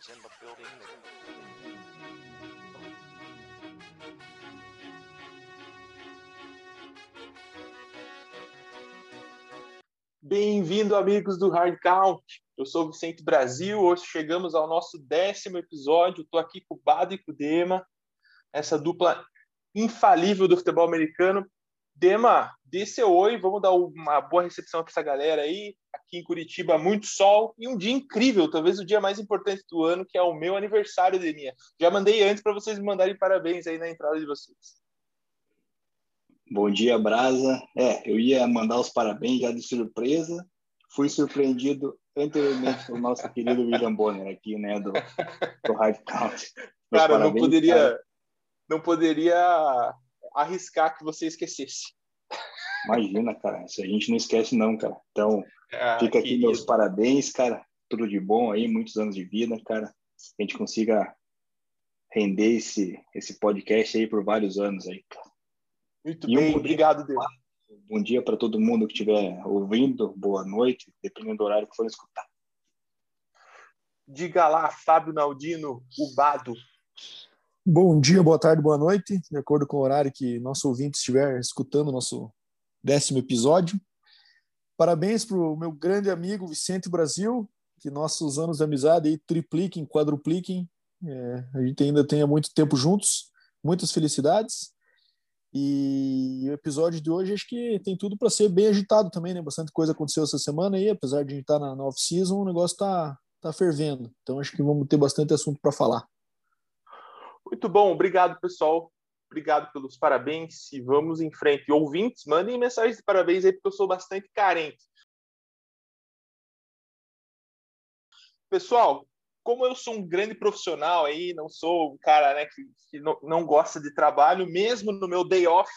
was in the building. Bem-vindo, amigos do Hard Count. Eu sou o Vicente Brasil. Hoje chegamos ao nosso décimo episódio. Estou aqui com o Bado e com o Dema, essa dupla infalível do futebol americano. Dema, dê seu oi, vamos dar uma boa recepção para essa galera aí. Aqui em Curitiba, muito sol e um dia incrível, talvez o dia mais importante do ano, que é o meu aniversário, Deminha. Já mandei antes para vocês me mandarem parabéns aí na entrada de vocês. Bom dia, Brasa. É, eu ia mandar os parabéns já de surpresa. Fui surpreendido anteriormente pelo nosso querido William Bonner aqui, né, do, do Hard Count. Cara, não poderia, cara. não poderia arriscar que você esquecesse. Imagina, cara, isso a gente não esquece não, cara. Então, ah, fica aqui meus parabéns, cara. Tudo de bom aí, muitos anos de vida, cara. Que a gente consiga render esse, esse podcast aí por vários anos aí, cara. Muito e bem, um obrigado, Deus. Bom dia para todo mundo que estiver ouvindo, boa noite, dependendo do horário que for escutar. Diga lá, Fábio Naldino, o Bado. Bom dia, boa tarde, boa noite, de acordo com o horário que nosso ouvinte estiver escutando o nosso décimo episódio. Parabéns para o meu grande amigo Vicente Brasil, que nossos anos de amizade aí tripliquem, quadrupliquem. É, a gente ainda tenha muito tempo juntos, muitas felicidades. E o episódio de hoje acho que tem tudo para ser bem agitado também, né? Bastante coisa aconteceu essa semana aí, apesar de a gente estar tá na off-season, o negócio tá, tá fervendo. Então acho que vamos ter bastante assunto para falar. Muito bom, obrigado pessoal. Obrigado pelos parabéns e vamos em frente. Ouvintes, mandem mensagens de parabéns aí, porque eu sou bastante carente. Pessoal, como eu sou um grande profissional aí, não sou um cara né, que, que não, não, gosta de trabalho, mesmo no meu day off,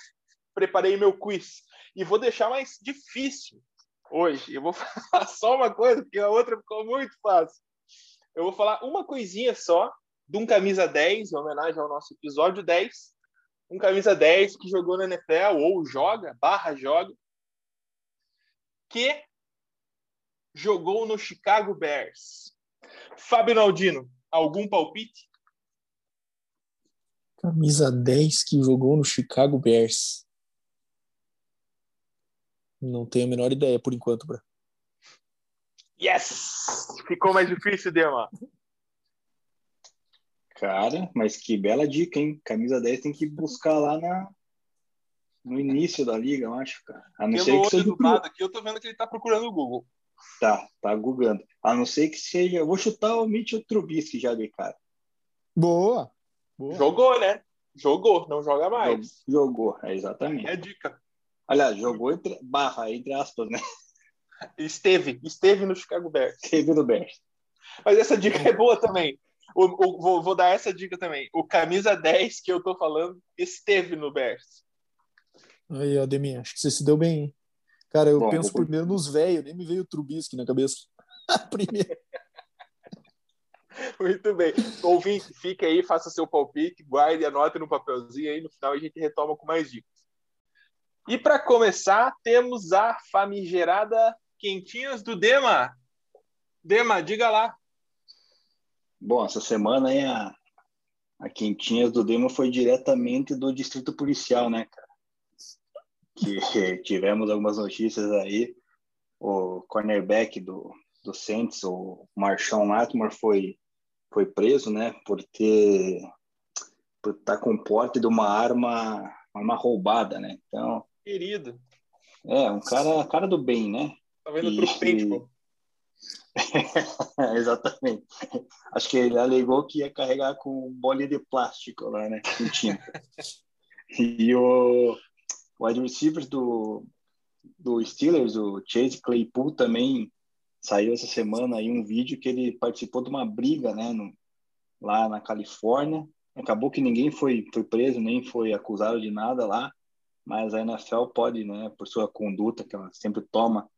preparei meu quiz. E vou deixar mais difícil hoje. Eu vou falar só uma coisa, porque a outra ficou muito fácil. Eu vou falar uma coisinha só de um camisa 10, em homenagem ao nosso episódio 10. Um camisa 10 que jogou na NFL, ou joga, barra joga, que jogou no Chicago Bears Fábio Naldino, algum palpite? Camisa 10 que jogou no Chicago Bears. Não tenho a menor ideia por enquanto, Bra. Yes! Ficou mais difícil, Dema. Cara, mas que bela dica, hein? Camisa 10 tem que buscar lá na, no início da liga, eu acho, cara. A não Pelo ser que seja do aqui, eu tô vendo que ele tá procurando o Google. Tá, tá googando. A não ser que seja. Eu vou chutar o Mitchell Trubisky já de cara. Boa. Boa. Jogou, né? Jogou, não joga mais. Jogou, é exatamente. É dica. Aliás, jogou entre, barra, entre aspas, né? Esteve, esteve no Chicago Bears. Esteve no Bears. Mas essa dica é boa também. O, o, vou, vou, dar essa dica também. O camisa 10 que eu tô falando esteve no Bears. Aí, Ademir, acho que você se deu bem, hein? Cara, eu Bom, penso vou... primeiro nos velhos, nem me veio o Trubisky na cabeça. primeiro. Muito bem. Ouvinte, fique aí, faça seu palpite, guarde, anote no papelzinho aí, no final a gente retoma com mais dicas. E para começar, temos a famigerada Quentinhas do Dema. Dema, diga lá. Bom, essa semana aí a, a Quentinhas do Dema foi diretamente do Distrito Policial, né, cara? que tivemos algumas notícias aí. O cornerback do, do Saints, o Marshawn Lattimore, foi, foi preso, né, por ter por estar tá com porte de uma arma, uma roubada, né? Então, querido. É, um cara, cara do bem, né? Tá vendo e, pro peito, Exatamente. Acho que ele alegou que ia carregar com bolinha de plástico lá, né? e o, wide receivers do, do Steelers, o Chase Claypool, também saiu essa semana aí um vídeo que ele participou de uma briga, né, no, lá na Califórnia. Acabou que ninguém foi, foi preso, nem foi acusado de nada lá, mas a NFL pode, né, por sua conduta que ela sempre toma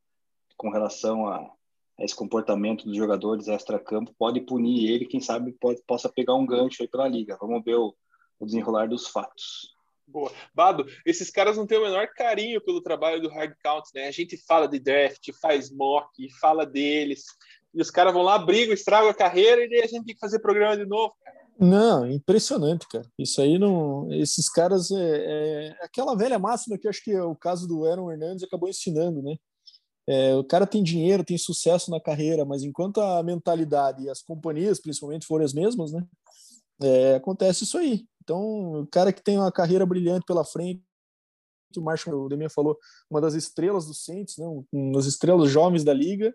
com relação a esse comportamento dos jogadores extra-campo, pode punir ele, quem sabe pode, possa pegar um gancho aí pela liga. Vamos ver o, o desenrolar dos fatos. Boa. Bado, esses caras não têm o menor carinho pelo trabalho do Hard Count, né? A gente fala de draft, faz mock, fala deles, e os caras vão lá, brigam, estragam a carreira e daí a gente tem que fazer programa de novo. Cara. Não, impressionante, cara. Isso aí não. Esses caras é, é, aquela velha máxima que acho que o caso do Aaron Hernandes acabou ensinando, né? É, o cara tem dinheiro, tem sucesso na carreira, mas enquanto a mentalidade e as companhias, principalmente, forem as mesmas, né? É, acontece isso aí. Então, o cara que tem uma carreira brilhante pela frente, o Marshall Demian falou, uma das estrelas do Saints, né? uma das estrelas jovens da liga,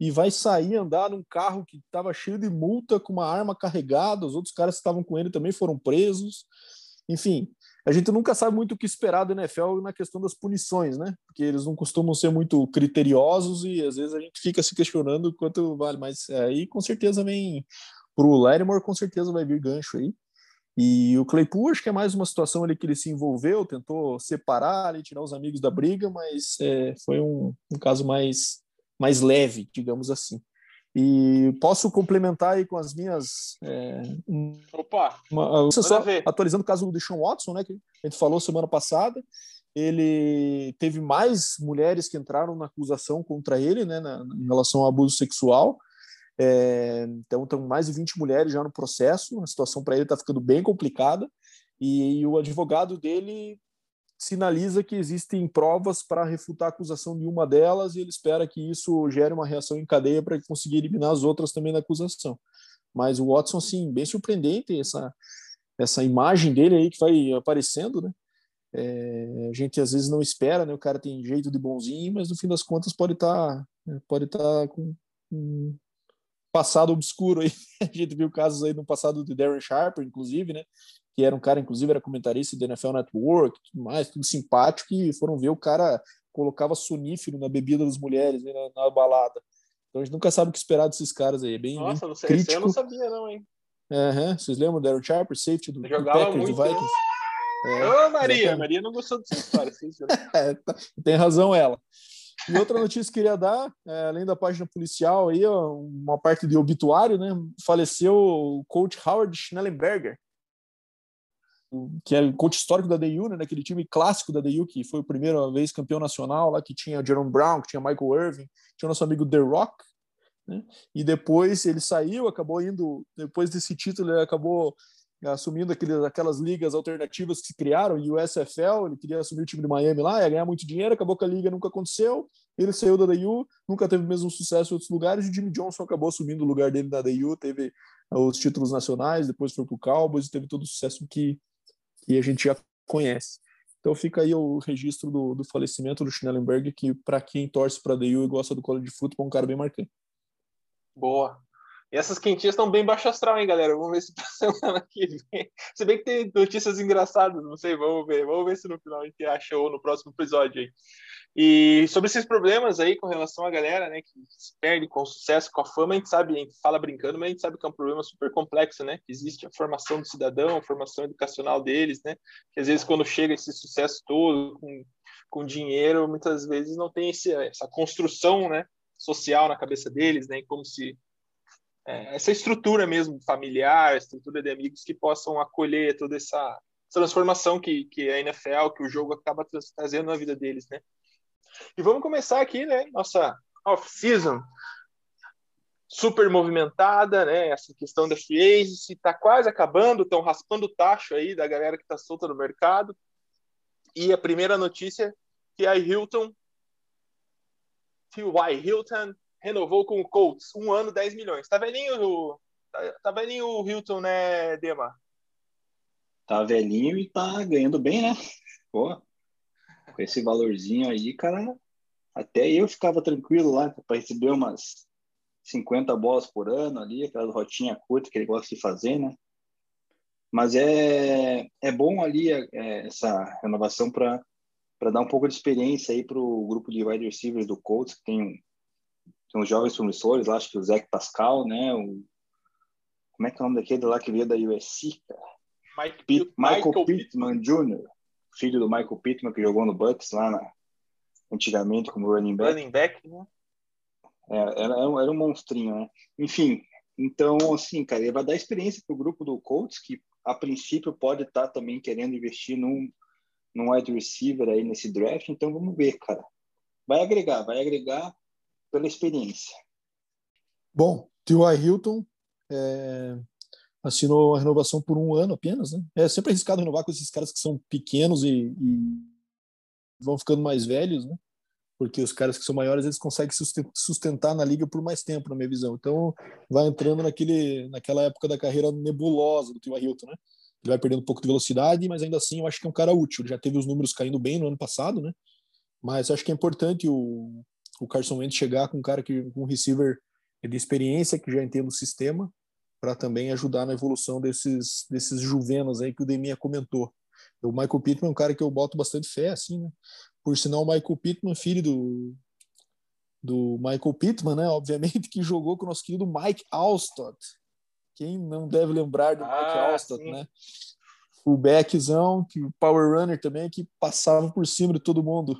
e vai sair andar num carro que estava cheio de multa, com uma arma carregada, os outros caras que estavam com ele também foram presos. Enfim, a gente nunca sabe muito o que esperar do NFL na questão das punições, né? Porque eles não costumam ser muito criteriosos e às vezes a gente fica se questionando quanto vale. Mas aí com certeza vem para o Larimore, com certeza vai vir gancho aí. E o Claypool, acho que é mais uma situação ali que ele se envolveu, tentou separar ali, tirar os amigos da briga, mas é, foi um, um caso mais mais leve, digamos assim. E posso complementar aí com as minhas. É, Opa! Uma, só atualizando o caso do Sean Watson, né, que a gente falou semana passada. Ele teve mais mulheres que entraram na acusação contra ele, né, na, em relação ao abuso sexual. É, então, estão mais de 20 mulheres já no processo. A situação para ele está ficando bem complicada. E, e, o advogado dele sinaliza que existem provas para refutar a acusação de uma delas e ele espera que isso gere uma reação em cadeia para conseguir eliminar as outras também da acusação. Mas o Watson, sim, bem surpreendente essa essa imagem dele aí que vai aparecendo, né? É, a gente às vezes não espera, né? O cara tem jeito de bonzinho, mas no fim das contas pode estar tá, pode estar tá com um passado obscuro aí. A gente viu casos aí no passado de Darren Sharper, inclusive, né? Que era um cara, inclusive, era comentarista do NFL Network, tudo mais, tudo simpático, e foram ver o cara colocava sonífero na bebida das mulheres né, na, na, balada. Então a gente nunca sabe o que esperar desses caras aí. É bem, Nossa, bem não sei, crítico. eu não sabia, não, hein? Uhum. Vocês lembram do Daryl Sharper, safety do, do Packers, muito. do Vikings? É, Ô, Maria, exatamente. Maria não gostou dessa história. é, tá, tem razão ela. E outra notícia que queria dar, é, além da página policial, aí, ó, uma parte de obituário, né? Faleceu o coach Howard Schnellenberger, que é coach histórico da DU, né, daquele time clássico da DU, que foi a primeira vez campeão nacional, lá que tinha Jerome Brown, que tinha Michael Irving, tinha o nosso amigo The Rock, né, e depois ele saiu, acabou indo, depois desse título, ele acabou assumindo aqueles, aquelas ligas alternativas que se criaram, e o SFL, ele queria assumir o time de Miami lá, ia ganhar muito dinheiro, acabou que a liga nunca aconteceu, ele saiu da DU, nunca teve o mesmo sucesso em outros lugares, e o Jimmy Johnson acabou assumindo o lugar dele na DU, teve os títulos nacionais, depois foi para o Cowboys, teve todo o sucesso que, que a gente já conhece. Então fica aí o registro do, do falecimento do Schnellenberg, que para quem torce para a DU e gosta do college de futebol, é um cara bem marcante. Boa. E essas quentinhas estão bem baixo astral, hein, galera? Vamos ver se pra semana que vem. Se bem que tem notícias engraçadas, não sei, vamos ver. Vamos ver se no final a gente acha ou no próximo episódio aí. E sobre esses problemas aí com relação à galera, né, que se perde com o sucesso, com a fama, a gente sabe, a gente fala brincando, mas a gente sabe que é um problema super complexo, né? Que existe a formação do cidadão, a formação educacional deles, né? Que às vezes quando chega esse sucesso todo com, com dinheiro, muitas vezes não tem esse, essa construção, né, social na cabeça deles, né? Como se é, essa estrutura mesmo familiar, estrutura de amigos que possam acolher toda essa transformação que, que a NFL, que o jogo acaba trazendo na vida deles, né? E vamos começar aqui, né? Nossa off-season super movimentada, né? Essa questão da free agency está quase acabando, estão raspando o tacho aí da galera que está solta no mercado. E a primeira notícia que a Hilton, T.Y. Hilton, renovou com o Colts, um ano, 10 milhões. Tá velhinho, tá, tá velhinho o Hilton, né, Dema? Tá velhinho e tá ganhando bem, né? Pô, com esse valorzinho aí, cara, até eu ficava tranquilo lá para receber umas 50 bolas por ano ali, aquela rotinha curta que ele gosta de fazer, né? Mas é, é bom ali é, essa renovação para dar um pouco de experiência aí para o grupo de wide receivers do Colts, que tem, um, tem uns jovens promissores lá, acho que o Zach Pascal, né? O, como é que é o nome daquele lá que veio da USC, cara? Mike, Pitt, Michael, Michael Pittman Jr filho do Michael Pittman, que jogou no Bucks lá na, antigamente como running back. Running back, né? É, era, era um monstrinho, né? Enfim, então, assim, cara, ele vai dar experiência para o grupo do Colts, que a princípio pode estar tá também querendo investir num, num wide receiver aí nesse draft, então vamos ver, cara. Vai agregar, vai agregar pela experiência. Bom, T.Y. Hilton é, assinou a renovação por um ano apenas, né? É sempre arriscado renovar com esses caras que são pequenos e, e vão ficando mais velhos, né? Porque os caras que são maiores eles conseguem sustentar na liga por mais tempo, na minha visão. Então, vai entrando naquele, naquela época da carreira nebulosa do T.Y. Hilton, né? Ele vai perdendo um pouco de velocidade, mas ainda assim eu acho que é um cara útil. Ele já teve os números caindo bem no ano passado, né? Mas acho que é importante o, o Carson Wentz chegar com um cara que com um receiver de experiência que já entende o sistema para também ajudar na evolução desses desses juvenos aí que o Deminha comentou. O Michael Pittman é um cara que eu boto bastante fé, assim, né? Por sinal, o Michael Pittman, filho do, do Michael Pittman, né? Obviamente, que jogou com o nosso querido Mike Alstott. Quem não deve lembrar do ah, Mike Alstott, sim. né? Fullbackzão, que o Power Runner também, que passava por cima de todo mundo.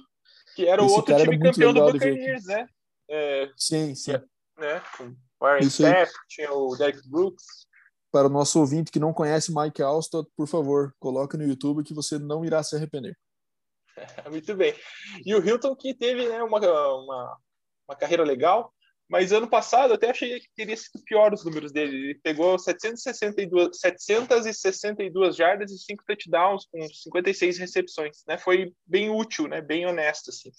Que era o outro time campeão do Buccaneers, né? É, sim, sim. Né? Com Warren Sapp, tinha o Derek Brooks para o nosso ouvinte que não conhece Mike Alstott, por favor, coloque no YouTube que você não irá se arrepender. Muito bem. E o Hilton que teve né, uma, uma, uma, carreira legal, mas ano passado eu até achei que teria sido pior os números dele. Ele pegou 762, 762 jardas e 5 touchdowns com 56 recepções. Né? Foi bem útil, né? bem honesto. Assim.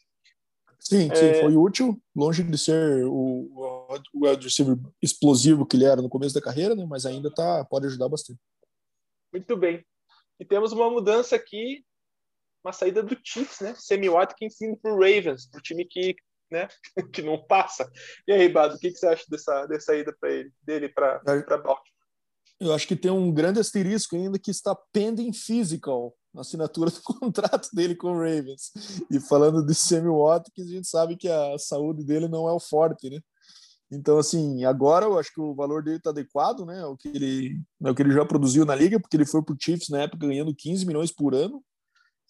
Sim, sim, é... foi útil, longe de ser o, o wide receiver explosivo que ele era no começo da carreira, né? mas ainda tá, pode ajudar bastante. Muito bem. E temos uma mudança aqui, uma saída do Chiefs, né? Sammy Watkins indo para o Ravens, para o time que, né, que não passa. E aí, Bado, o que, que você acha dessa, dessa ida para ele, dele para Baltimore? Eu acho que tem um grande asterisco ainda que está pending physical na assinatura do contrato dele com o Ravens. E falando de Sammy Watkins, a gente sabe que a saúde dele não é o forte, né? Então, assim, agora eu acho que o valor dele está adequado, né? O que ele, é o que ele já produziu na liga, porque ele foi para o Chiefs na época ganhando 15 milhões por ano.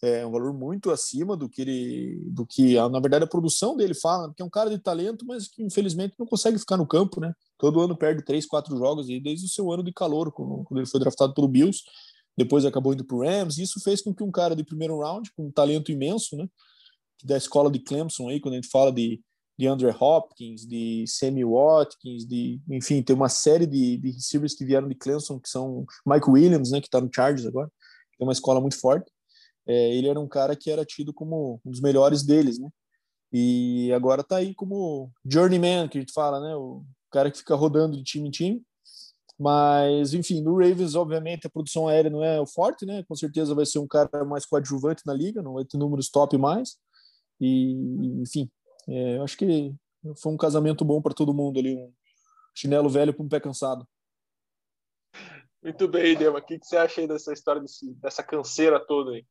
É um valor muito acima do que ele, do que, na verdade, a produção dele fala, porque é um cara de talento, mas que infelizmente não consegue ficar no campo, né? Todo ano perde três, quatro jogos e desde o seu ano de calor, quando ele foi draftado pelo Bills depois acabou indo para o Rams. Isso fez com que um cara de primeiro round, com um talento imenso, né, da escola de Clemson, aí, quando a gente fala de, de Andrew Hopkins, de Sammy Watkins, de, enfim, tem uma série de, de receivers que vieram de Clemson, que são Mike Williams, né, que está no Chargers agora, é uma escola muito forte. É, ele era um cara que era tido como um dos melhores deles, né? E agora está aí como journeyman, que a gente fala, né? O cara que fica rodando de time em time. Mas, enfim, no Ravens, obviamente, a produção aérea não é o forte, né? Com certeza vai ser um cara mais coadjuvante na liga, não vai ter números top mais. E, enfim, é, eu acho que foi um casamento bom para todo mundo ali, um chinelo velho para um pé cansado. Muito bem, Dema. O que, você acha aí dessa história, desse, dessa canseira toda aí?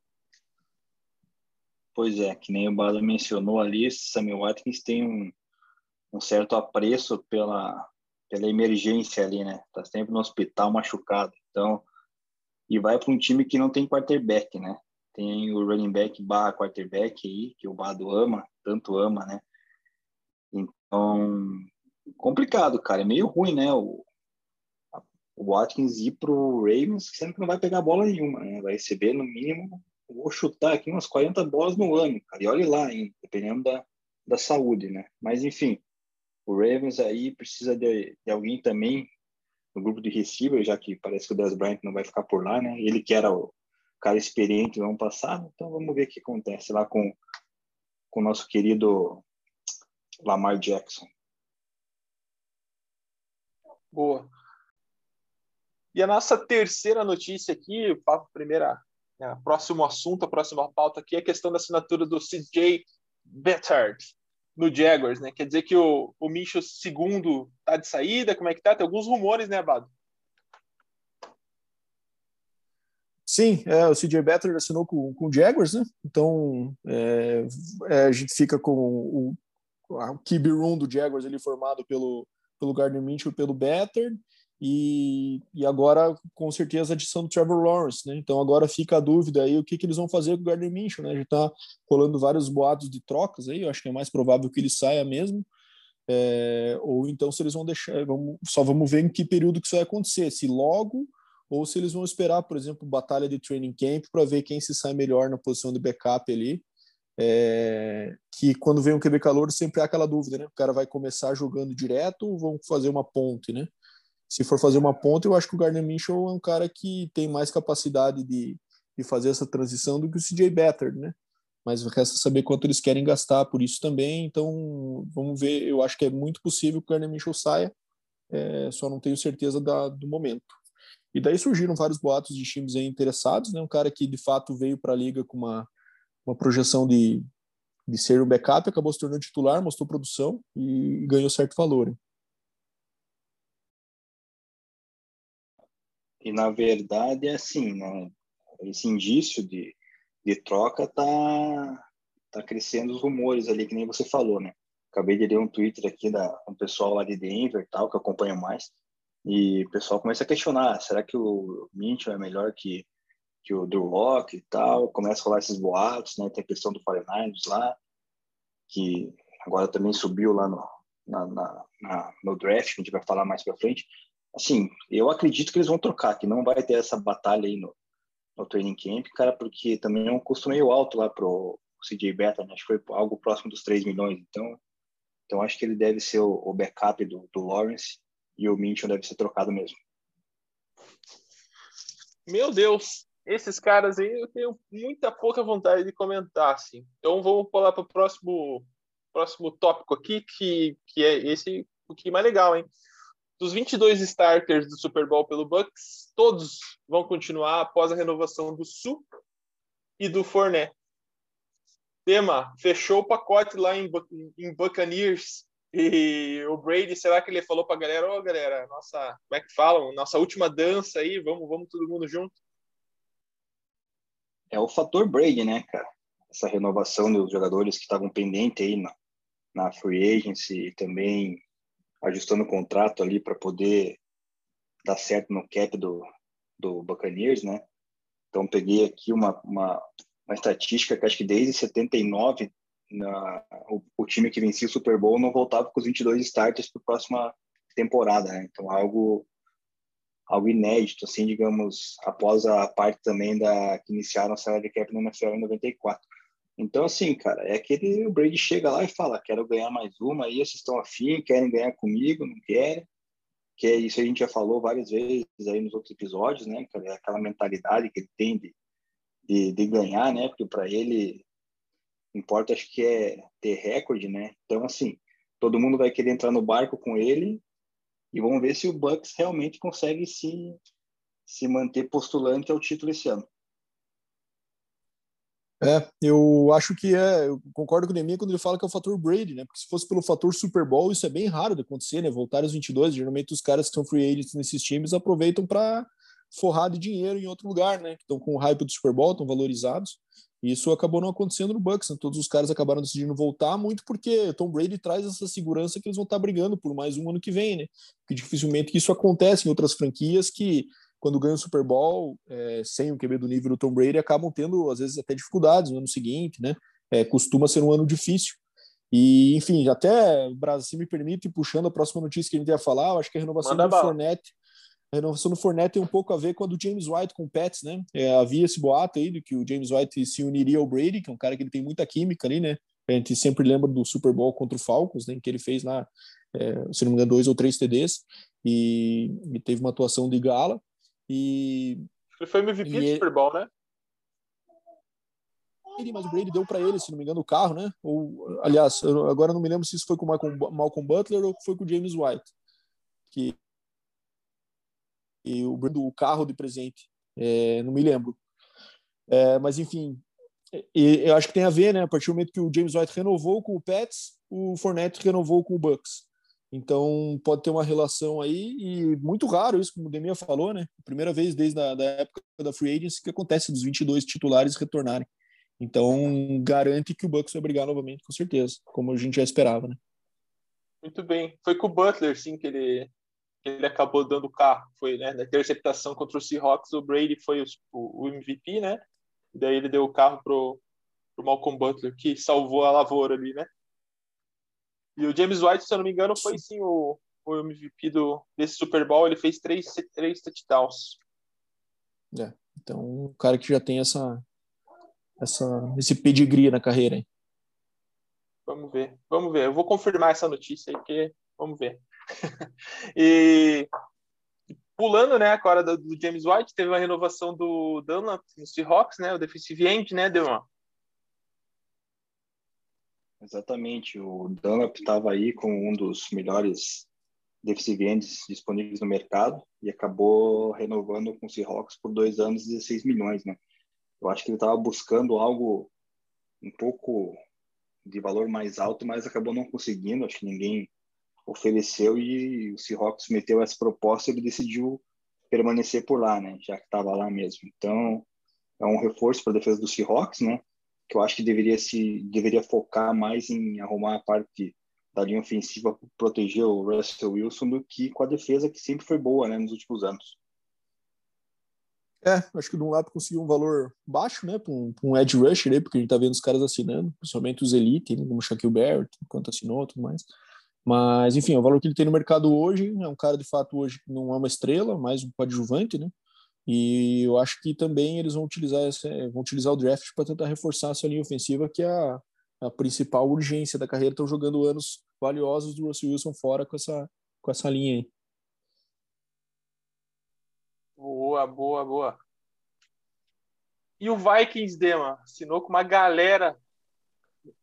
Pois é, que nem o Bada mencionou ali, Samuel Watkins tem um, um certo apreço pela, pela emergência ali, né? Tá sempre no hospital machucado. Então, e vai para um time que não tem quarterback, né? Tem o running back barra quarterback aí, que o Bado ama, tanto ama, né? Então, complicado, cara. É meio ruim, né? O, o Watkins ir pro Ravens, sendo que não vai pegar bola nenhuma, né? Vai receber, no mínimo, vou chutar aqui umas 40 bolas no ano, cara. E olhe lá, hein? Dependendo da, da saúde, né? Mas, enfim, o Ravens aí precisa de, de alguém também no grupo de receiver, já que parece que o Dez Bryant não vai ficar por lá, né? Ele que era o cara experiente no ano passado, então vamos ver o que acontece lá com, com o nosso querido Lamar Jackson. Boa. E a nossa terceira notícia aqui, a primeira, né, próximo assunto, a próxima pauta aqui é a questão da assinatura do CJ Bettard no Jaguars, né? Quer dizer que o, o Micho segundo tá de saída, como é que tá? Tem alguns rumores, né, Abado? Sim, é, o CJ Better assinou com, com o Jaguars, né? Então é, é, a gente fica com o, o room do Jaguars ali formado pelo, pelo Gardner e pelo Better e, e agora, com certeza, a adição do Trevor Lawrence, né? Então agora fica a dúvida aí o que, que eles vão fazer com o Gardner Minshew, né? Já está rolando vários boatos de trocas aí, eu acho que é mais provável que ele saia mesmo. É, ou então se eles vão deixar, vamos, só vamos ver em que período que isso vai acontecer, se logo ou se eles vão esperar, por exemplo, batalha de training camp para ver quem se sai melhor na posição de backup ali. é, que quando vem um QB calor sempre há aquela dúvida, né? O cara vai começar jogando direto ou vão fazer uma ponte, né? Se for fazer uma ponte, eu acho que o Gardner Minshew é um cara que tem mais capacidade de, de fazer essa transição do que o CJ Better, né? Mas resta saber quanto eles querem gastar por isso também. Então, vamos ver. Eu acho que é muito possível que o Gardner Minshew saia, é, só não tenho certeza da, do momento. E daí surgiram vários boatos de times interessados, né? Um cara que de fato veio para a liga com uma uma projeção de, de ser um backup, acabou se tornando titular, mostrou produção e, e ganhou certo valor. E na verdade é assim, né? Esse indício de, de troca tá tá crescendo os rumores ali, que nem você falou, né? Acabei de ler um Twitter aqui da um pessoal lá de Denver, tal, que acompanha mais, e o pessoal começa a questionar: será que o Mitchell é melhor que que o Drew Locke e tal, começa a rolar esses boatos, né? Tem a questão do 49ers lá, que agora também subiu lá no, na, na, na, no draft, que a gente vai falar mais para frente. Assim, eu acredito que eles vão trocar, que não vai ter essa batalha aí no, no training camp, cara, porque também é um custo meio alto lá pro CJ Beta, né? Acho que foi algo próximo dos 3 milhões, então, então acho que ele deve ser o, o backup do, do Lawrence e o Minchon deve ser trocado mesmo. Meu Deus, esses caras aí eu tenho muita pouca vontade de comentar, assim. Então vamos pular para o próximo, próximo tópico aqui, que, que é esse o que mais legal, hein? Dos 22 starters do Super Bowl pelo Bucks, todos vão continuar após a renovação do Sul e do Fournette. Tema, fechou o pacote lá em, em Buccaneers e o Brady, será que ele falou para a galera, ô oh, galera, nossa, como é que falam? Nossa última dança aí, vamos, vamos todo mundo junto? é o fator Brady, né, cara? Essa renovação dos jogadores que estavam pendentes aí na, na free agency e também ajustando o contrato ali para poder dar certo no cap do, do Buccaneers, né? Então peguei aqui uma, uma, uma estatística que acho que desde 79 na, o, o, time que vencia o Super Bowl não voltava com os 22 starters para a próxima temporada, né? Então algo algo inédito, assim, digamos, após a parte também da que iniciaram a salary cap no NFL em 94. Então, assim, cara, é aquele o Brady chega lá e fala, quero ganhar mais uma, aí vocês estão afim, querem ganhar comigo, não querem, que é isso a gente já falou várias vezes aí nos outros episódios, né, é aquela mentalidade que ele tem de, de, de ganhar, né, porque para ele importa, acho que é ter recorde, né, então, assim, todo mundo vai querer entrar no barco com ele e vamos ver se o Bucks realmente consegue se, se manter postulante ao título esse ano. É, eu acho que é, eu concordo com o Neminha quando ele fala que é o fator Brady, né? Porque se fosse pelo fator Super Bowl, isso é bem raro de acontecer, né? Voltar aos 22, geralmente os caras que são free agents nesses times aproveitam para forrar de dinheiro em outro lugar, né? Estão com o hype do Super Bowl, estão valorizados. E isso acabou não acontecendo no Bucks. Né? Todos os caras acabaram decidindo voltar muito porque Tom Brady traz essa segurança que eles vão estar brigando por mais um ano que vem, né? Que dificilmente isso acontece em outras franquias que quando ganham o Super Bowl é, sem o QB do nível do Tom Brady acabam tendo às vezes até dificuldades no ano seguinte, né? É, costuma ser um ano difícil. E, enfim, até, Brasil, se me permite, puxando a próxima notícia que a gente ia falar, eu acho que a renovação Manda do bala. Fournette a renovação do Fournette tem um pouco a ver com a do James White com o Pets, né? É, havia esse boato aí de que o James White se uniria ao Brady, que é um cara que ele tem muita química ali, né? A gente sempre lembra do Super Bowl contra o Falcons, né? Que ele fez lá, é, se não me engano, dois ou três TDs e, e teve uma atuação de gala. E ele foi MVP do ele... Super Bowl, né? Ele, mas o Brady deu para ele, se não me engano, o carro, né? Ou, aliás, agora não me lembro se isso foi com o Malcolm, Malcolm Butler ou foi com o James White, que e o, o carro de presente, é, não me lembro. É, mas enfim, e, eu acho que tem a ver, né? A partir do momento que o James White renovou com o Pets, o Fournette renovou com o Bucks. Então pode ter uma relação aí e muito raro isso, como o Demir falou, né? Primeira vez desde a da época da free agency que acontece dos 22 titulares retornarem. Então garante que o Bucks vai brigar novamente, com certeza, como a gente já esperava, né? Muito bem. Foi com o Butler, sim, que ele ele acabou dando o carro. Foi né, na interceptação contra o Seahawks, o Brady foi o, o MVP, né? E daí ele deu o carro pro, pro Malcolm Butler, que salvou a lavoura ali, né? E o James White, se eu não me engano, foi sim o, o MVP do, desse Super Bowl. Ele fez três, três touchdowns. É, então, um cara que já tem essa, essa, esse pedigree na carreira. Hein? Vamos ver, vamos ver. Eu vou confirmar essa notícia aí, porque vamos ver. e pulando, né, agora do, do, James White, teve uma renovação do Dunlap no Seahawks, né, o defensive end, né, Demon? Exatamente, o Dunlap estava aí com um dos melhores ends disponíveis no mercado e acabou renovando com o Seahawks por dois anos, 16 milhões, né? Eu acho que ele estava buscando algo um pouco de valor mais alto, mas acabou não conseguindo. Acho que ninguém ofereceu e o Seahawks meteu essa proposta e ele decidiu permanecer por lá, né? Já que estava lá mesmo. Então, é um reforço para a defesa do Seahawks, né? Que eu acho que deveria se deveria focar mais em arrumar a parte da linha ofensiva proteger o Russell Wilson do que com a defesa que sempre foi boa, né, nos últimos anos. É, acho que o Dunlap conseguiu um valor baixo, né, para um, um edge rusher aí, porque a gente tá vendo os caras assinando, principalmente os elite, né, como Shaquille Barrett, enquanto assinou tudo mais. Mas, enfim, o valor que ele tem no mercado hoje é um cara, de fato, hoje não é uma estrela, mais um coadjuvante, né? E eu acho que também eles vão utilizar, essa, vão utilizar o draft para tentar reforçar essa linha ofensiva, que é a, a principal urgência da carreira. Estão jogando anos valiosos do Russell Wilson fora com essa, com essa linha aí. Boa, boa, boa. E o Vikings, Dema, assinou com uma galera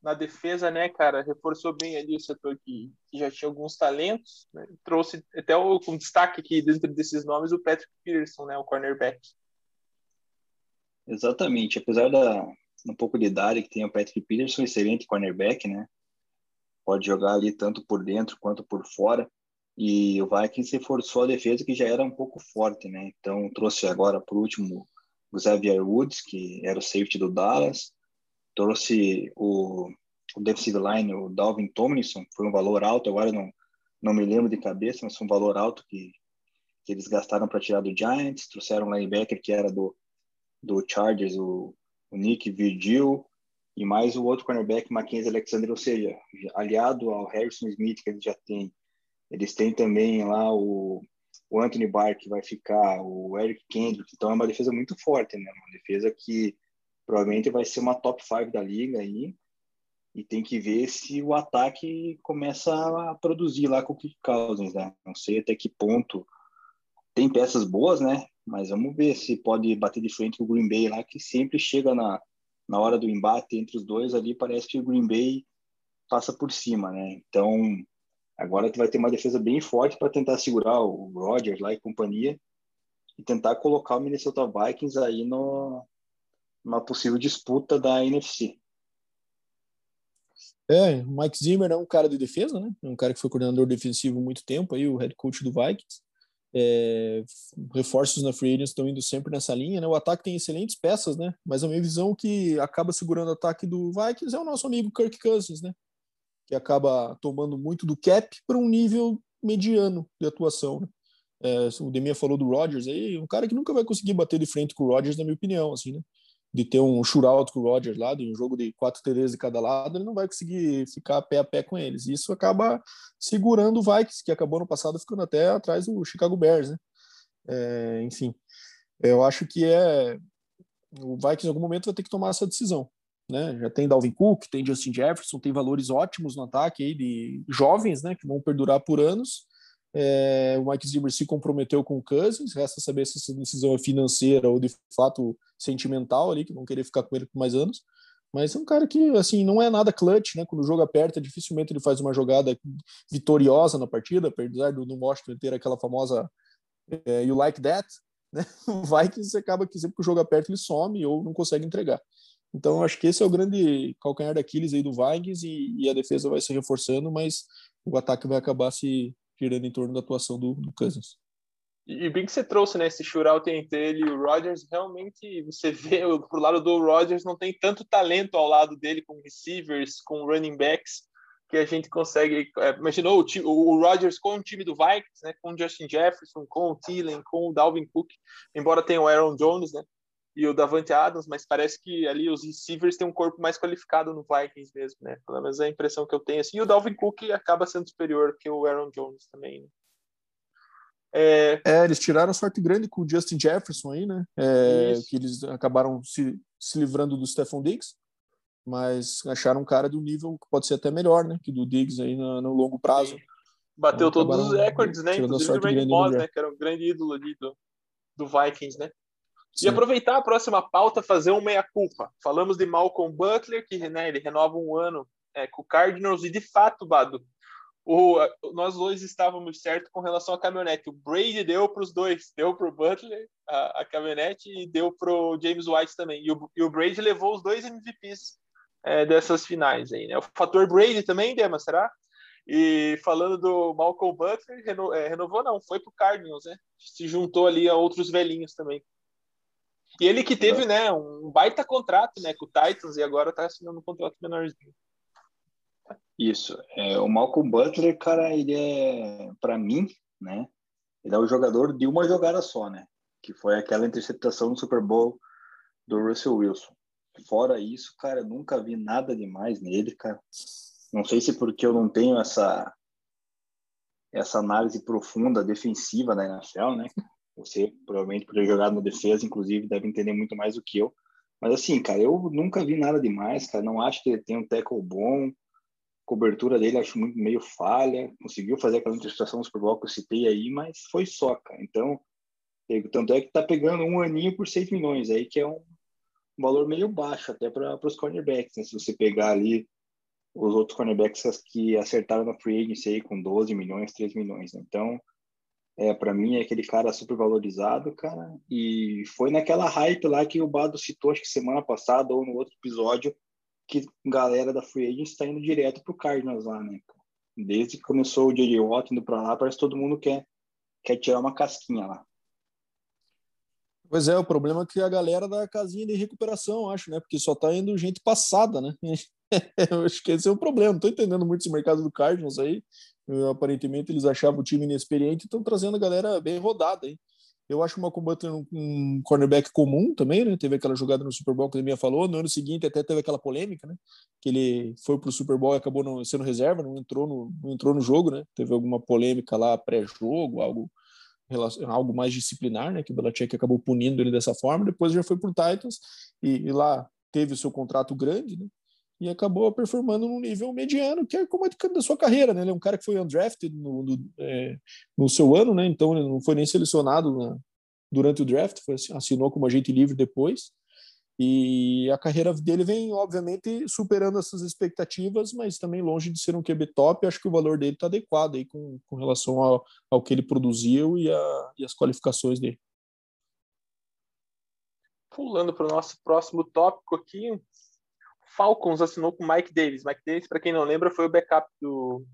na defesa, né, cara? Reforçou bem ali o setor que, que já tinha alguns talentos. Né? Trouxe até o, com destaque aqui dentro desses nomes o Patrick Peterson, né, o cornerback. Exatamente. Apesar da um pouco de idade que tem o Patrick Peterson, excelente cornerback, né? Pode jogar ali tanto por dentro quanto por fora. E o Vikings reforçou a defesa que já era um pouco forte, né? Então trouxe agora por último o Xavier Woods, que era o safety do Dallas, trouxe o, o defensive line, o Dalvin Tomlinson, foi um valor alto, agora não não me lembro de cabeça, mas foi um valor alto que, que eles gastaram para tirar do Giants, trouxeram um linebacker que era do, do Chargers, o, o Nick Virgil, e mais o outro cornerback, Mackenzie Alexander, ou seja, aliado ao Harrison Smith que eles já têm eles têm também lá o, o Anthony Barr, que vai ficar, o Eric Kendrick. Então é uma defesa muito forte, né? Uma defesa que provavelmente vai ser uma top 5 da liga aí. E tem que ver se o ataque começa a produzir lá com o Kirk Cousins, né? Não sei até que ponto. Tem peças boas, né? Mas vamos ver se pode bater de frente com o Green Bay lá, que sempre chega na, na hora do embate entre os dois ali. Parece que o Green Bay passa por cima, né? Então Agora tu vai ter uma defesa bem forte para tentar segurar o Rodgers lá e companhia e tentar colocar o Minnesota Vikings aí no, numa possível disputa da NFC. É, o Mike Zimmer é um cara de defesa, né? É um cara que foi coordenador defensivo muito tempo, aí o head coach do Vikings. É, reforços na free agents estão indo sempre nessa linha, né? O ataque tem excelentes peças, né? Mas a minha visão que acaba segurando o ataque do Vikings é o nosso amigo Kirk Cousins, né? que acaba tomando muito do cap para um nível mediano de atuação. Né? É, o Demir falou do Rodgers aí, um cara que nunca vai conseguir bater de frente com o Rodgers, na minha opinião, assim, né? De ter um shootout com o Rodgers lá, de um jogo de quatro TDs de cada lado, ele não vai conseguir ficar pé a pé com eles. Isso acaba segurando o Vikings, que acabou no passado ficando até atrás do Chicago Bears, né? É, enfim, eu acho que é o Vikings em algum momento vai ter que tomar essa decisão né? Já tem Dalvin Cook, tem Justin Jefferson, tem valores ótimos no ataque aí de jovens, né? Que vão perdurar por anos. É, o Mike Zimmer se comprometeu com o Cousins, resta saber se essa decisão é financeira ou de fato sentimental ali, que vão querer ficar com ele por mais anos. Mas é um cara que, assim, não é nada clutch, né? Quando o jogo aperta, dificilmente ele faz uma jogada vitoriosa na partida, apesar do, Washington ter aquela famosa é, You Like That, né? O Vikings acaba que sempre que o jogo aperta ele some ou não consegue entregar. Então, acho que esse é o grande calcanhar daqueles aí do Vikings e, e, a defesa vai se reforçando, mas o ataque vai acabar se girando em torno da atuação do, do Cousins. E bem que você trouxe, né, esse shootout entre ele e o Rodgers, realmente você vê pro lado do Rodgers não tem tanto talento ao lado dele com receivers, com running backs, que a gente consegue, é, imaginou o, o Rodgers com o time do Vikings, né, com o Justin Jefferson, com o Thielen, com o Dalvin Cook, embora tenha o Aaron Jones, né, e o Davante Adams, mas parece que ali os receivers têm um corpo mais qualificado no Vikings mesmo, né? Pelo menos é a impressão que eu tenho. Assim, e o Dalvin Cook acaba sendo superior que o Aaron Jones também. Né? É... é... eles tiraram sorte grande com o Justin Jefferson aí, né? É, que eles acabaram se, se livrando do Stephon Diggs. mas acharam um cara do nível que pode ser até melhor, né? Que do Diggs aí no, no longo prazo. Sim. Bateu então, todos os recordes, né? Inclusive o Randy Moss, né? Que era um grande ídolo ali do, do Vikings, né? Sim. E aproveitar a próxima pauta, fazer um meia-culpa. Falamos de Malcolm Butler, que né, ele renova um ano é, com o Cardinals, e de fato, Bado, o, nós dois estávamos certos com relação à caminhonete. O Brady deu para os dois, deu para o Butler a, a, caminhonete e deu para o James White também. E o, e o, Brady levou os dois MVPs é, dessas finais aí, né? O fator Brady também, Dema, será? E falando do Malcolm Butler, reno, é, renovou não, foi para o Cardinals, né? Se juntou ali a outros velhinhos também. E ele que teve, né, um baita contrato, né, com o Titans e agora está assinando um contrato menorzinho. Isso. É, o Malcolm Butler, cara, ele é, para mim, né? Ele é o jogador de uma jogada só, né? Que foi aquela interceptação no Super Bowl do Russell Wilson. Fora isso, cara, nunca vi nada demais nele, cara. Não sei se porque eu não tenho essa essa análise profunda defensiva da NFL, né? Você provavelmente por ter jogado na defesa, inclusive, deve entender muito mais do que eu. Mas assim, cara, eu nunca vi nada demais, cara. Não acho que ele tem um tackle bom cobertura dele acho muito meio falha, conseguiu fazer aquela interpretação no Super Bowl que eu citei aí, mas foi só, cara. Então, tanto é que tá pegando um aninho por 6 milhões aí, que é um, valor meio baixo até para os cornerbacks, né? Se você pegar ali os outros cornerbacks que acertaram na free agency aí com 12 milhões, 3 milhões. Né? Então, é, para mim é aquele cara super valorizado, cara, e foi naquela hype lá que o Bado citou, acho que semana passada ou no outro episódio, que galera da Free Agent está indo direto pro Cardinals lá, né? Desde que começou o J.J. Watt indo para lá, parece que todo mundo quer, quer tirar uma casquinha lá. Pois é, o problema é que a galera da casinha de recuperação, acho, né? Porque só tá indo gente passada, né? Eu acho que esse é o problema. Não tô entendendo muito esse mercado do Cardinals aí. Aparentemente eles achavam o time inexperiente e estão trazendo a galera bem rodada aí. Eu acho o Malcolm Butler um, um cornerback comum também, né? Teve aquela jogada no Super Bowl que a minha falou. No ano seguinte até teve aquela polêmica, né? Que ele foi pro Super Bowl e acabou não, sendo reserva, não entrou no, não entrou no jogo, né? Teve alguma polêmica lá pré-jogo, algo algo mais disciplinar, né? Que o Belichick acabou punindo ele dessa forma. Depois já foi pro Titans e, e lá teve o seu contrato grande, né? E acabou performando num nível mediano, que é como é da sua carreira, né? Ele é um cara que foi undrafted no, no, é, no seu ano, né? Então ele não foi nem selecionado na, durante o draft, foi, assinou como agente livre depois. E a carreira dele vem, obviamente, superando essas expectativas, mas também longe de ser um QB top. Acho que o valor dele está adequado aí com, com relação ao, ao que ele produziu e, a, e as qualificações dele. Pulando para o nosso próximo tópico aqui, Falcons assinou com Mike Davis. Mike Davis, para quem não lembra, foi o backup do,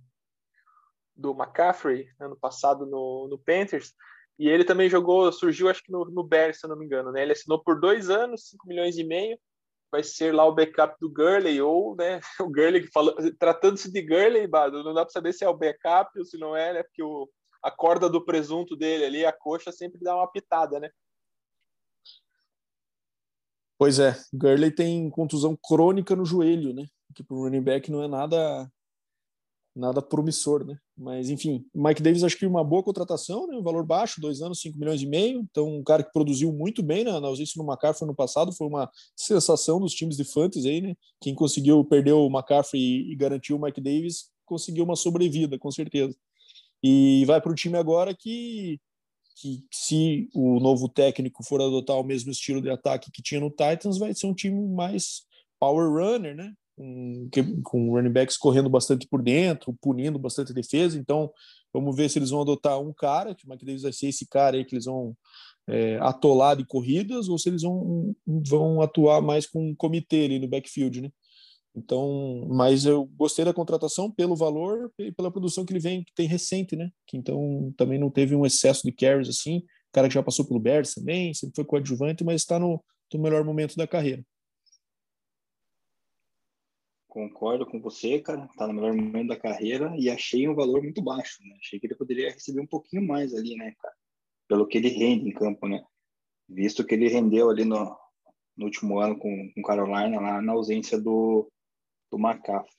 do McCaffrey ano passado no, no Panthers. E ele também jogou, surgiu acho que no, no Bears, se eu não me engano. Né? Ele assinou por dois anos, 5 milhões e meio. Vai ser lá o backup do Gurley, ou né, o Gurley que falou. Tratando-se de Gurley, Bado, não dá para saber se é o backup ou se não é, né? Porque o, a corda do presunto dele ali, a coxa, sempre dá uma pitada, né? Pois é, Gurley tem contusão crônica no joelho, né? Que para o running back não é nada nada promissor, né? Mas enfim, Mike Davis acho que uma boa contratação, né? Um valor baixo, dois anos, cinco milhões e meio. Então, um cara que produziu muito bem né? na ausência do McCaffrey no passado, foi uma sensação dos times de fantasy aí, né? Quem conseguiu perder o McCaffrey e garantiu o Mike Davis conseguiu uma sobrevida, com certeza. E vai para o time agora que que se o novo técnico for adotar o mesmo estilo de ataque que tinha no Titans, vai ser um time mais power runner, né? Um, com running backs correndo bastante por dentro, punindo bastante a defesa. Então, vamos ver se eles vão adotar um cara, que o McDavis vai ser esse cara aí que eles vão é, atolar de corridas, ou se eles vão, vão atuar mais com um comitê ali no backfield, né? Então, mas eu gostei da contratação pelo valor e pela produção que ele vem, que tem recente, né? Que então também não teve um excesso de carries assim. Cara que já passou pelo Bears também, sempre foi coadjuvante, mas está no, no melhor momento da carreira. Concordo com você, cara. Tá no melhor momento da carreira e achei um valor muito baixo, né? Achei que ele poderia receber um pouquinho mais ali, né, cara? Pelo que ele rende em campo, né? Visto que ele rendeu ali no, no último ano com, com Carolina, lá na ausência do, do McCaffrey.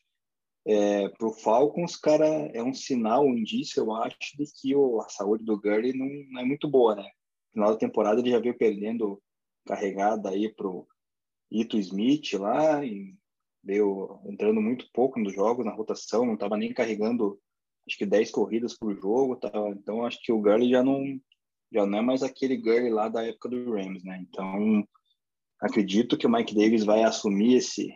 É, para o Falcons, cara, é um sinal, um indício, eu acho, de que o, a saúde do Gurley não, não, é muito boa, né? No final da temporada ele já veio perdendo carregada aí pro Ito Smith lá, e veio entrando muito pouco nos jogos, na rotação, não estava nem carregando, acho que 10 corridas por jogo, tá? então acho que o Gurley já não, já não é mais aquele Gurley lá da época do Rams, né? Então, acredito que o Mike Davis vai assumir esse,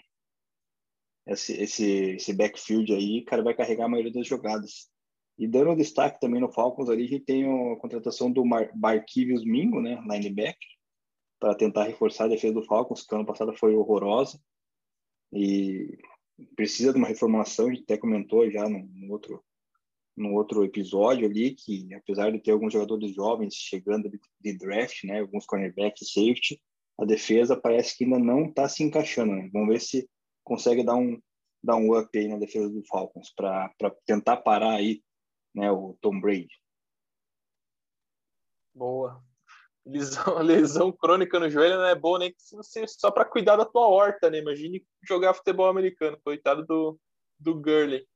esse, esse, esse backfield aí, cara, vai carregar a maioria das jogadas. E dando destaque também no Falcons ali, a gente tem a contratação do Mar Barquivius Mingo, né, linebacker, para tentar reforçar a defesa do Falcons, que ano passado foi horrorosa. E precisa de uma reformulação, a gente até comentou já no, no outro no outro episódio ali, que apesar de ter alguns jogadores jovens chegando de, draft, né, alguns cornerbacks safety, a defesa parece que ainda não está se encaixando. Né? Vamos ver se consegue dar um dar um up aí na defesa do Falcons para tentar parar aí, né, o Tom Brady. Boa. Lesão, lesão crônica no joelho não é boa nem só para cuidar da tua horta, né? Imagine jogar futebol americano, coitado do do Gurley.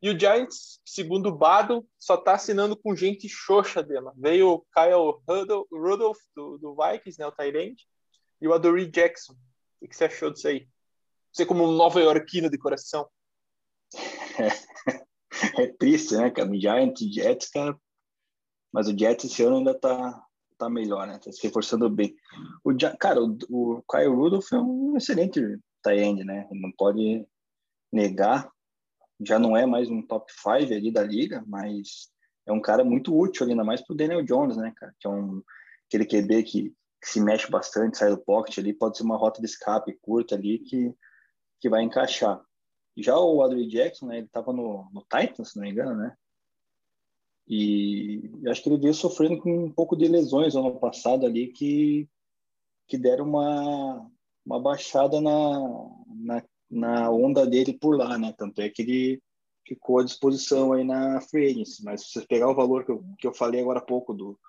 E o Giants, segundo o Bado, só tá assinando com gente xoxa, Dema. Veio o Kyle Rudolph, do, do Vikings, né, o Tyrande, e o Adoree Jackson. O que você achou disso aí? Você como um nova iorquino de coração. É, é triste, né, cara? O Giants, Jets, cara... Mas o Jets esse ano ainda tá, tá melhor, né? Tá se reforçando bem. O, cara, o, o Kyle Rudolph é um excelente tight né? Não pode negar já não é mais um top 5 ali da liga, mas é um cara muito útil ainda mais pro Daniel Jones, né, cara? Que é um aquele QB que, que se mexe bastante, sai do pocket ali, pode ser uma rota de escape curta ali que, que vai encaixar. Já o Adrian Jackson, né, ele estava no, no Titans, se não me engano, né? E acho que ele veio sofrendo com um pouco de lesões ano passado ali que, que deram uma, uma baixada na, na na onda dele por lá, né? Tanto é que ele ficou à disposição aí na free. Mas se você pegar o valor que eu, que eu falei agora há pouco do,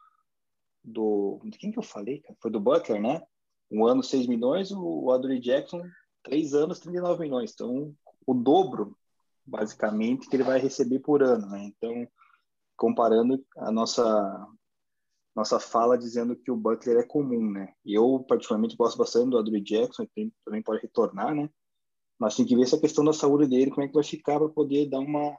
do... De quem que eu falei? Foi do Butler, né? Um ano, 6 milhões. O Adrian Jackson, três anos, 39 milhões. Então, o dobro, basicamente, que ele vai receber por ano, né? Então, comparando a nossa nossa fala dizendo que o Butler é comum, né? Eu, particularmente, gosto bastante do Adrian Jackson, que também pode retornar, né? Mas tem que ver essa questão da saúde dele, como é que vai ficar para poder dar uma,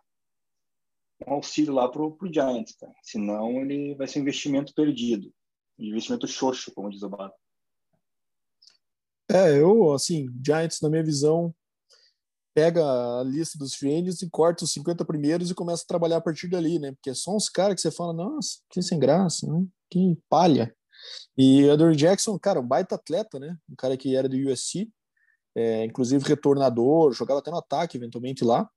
um auxílio lá pro, pro Giants, cara. Senão ele vai ser um investimento perdido. Um investimento xoxo, como diz o Bato. É, eu, assim, Giants, na minha visão, pega a lista dos free e corta os 50 primeiros e começa a trabalhar a partir dali, né? Porque é são uns caras que você fala, nossa, que sem graça, né? que palha. E Andrew Jackson, cara, um baita atleta, né? Um cara que era do USC, é, inclusive retornador, jogava até no ataque eventualmente lá.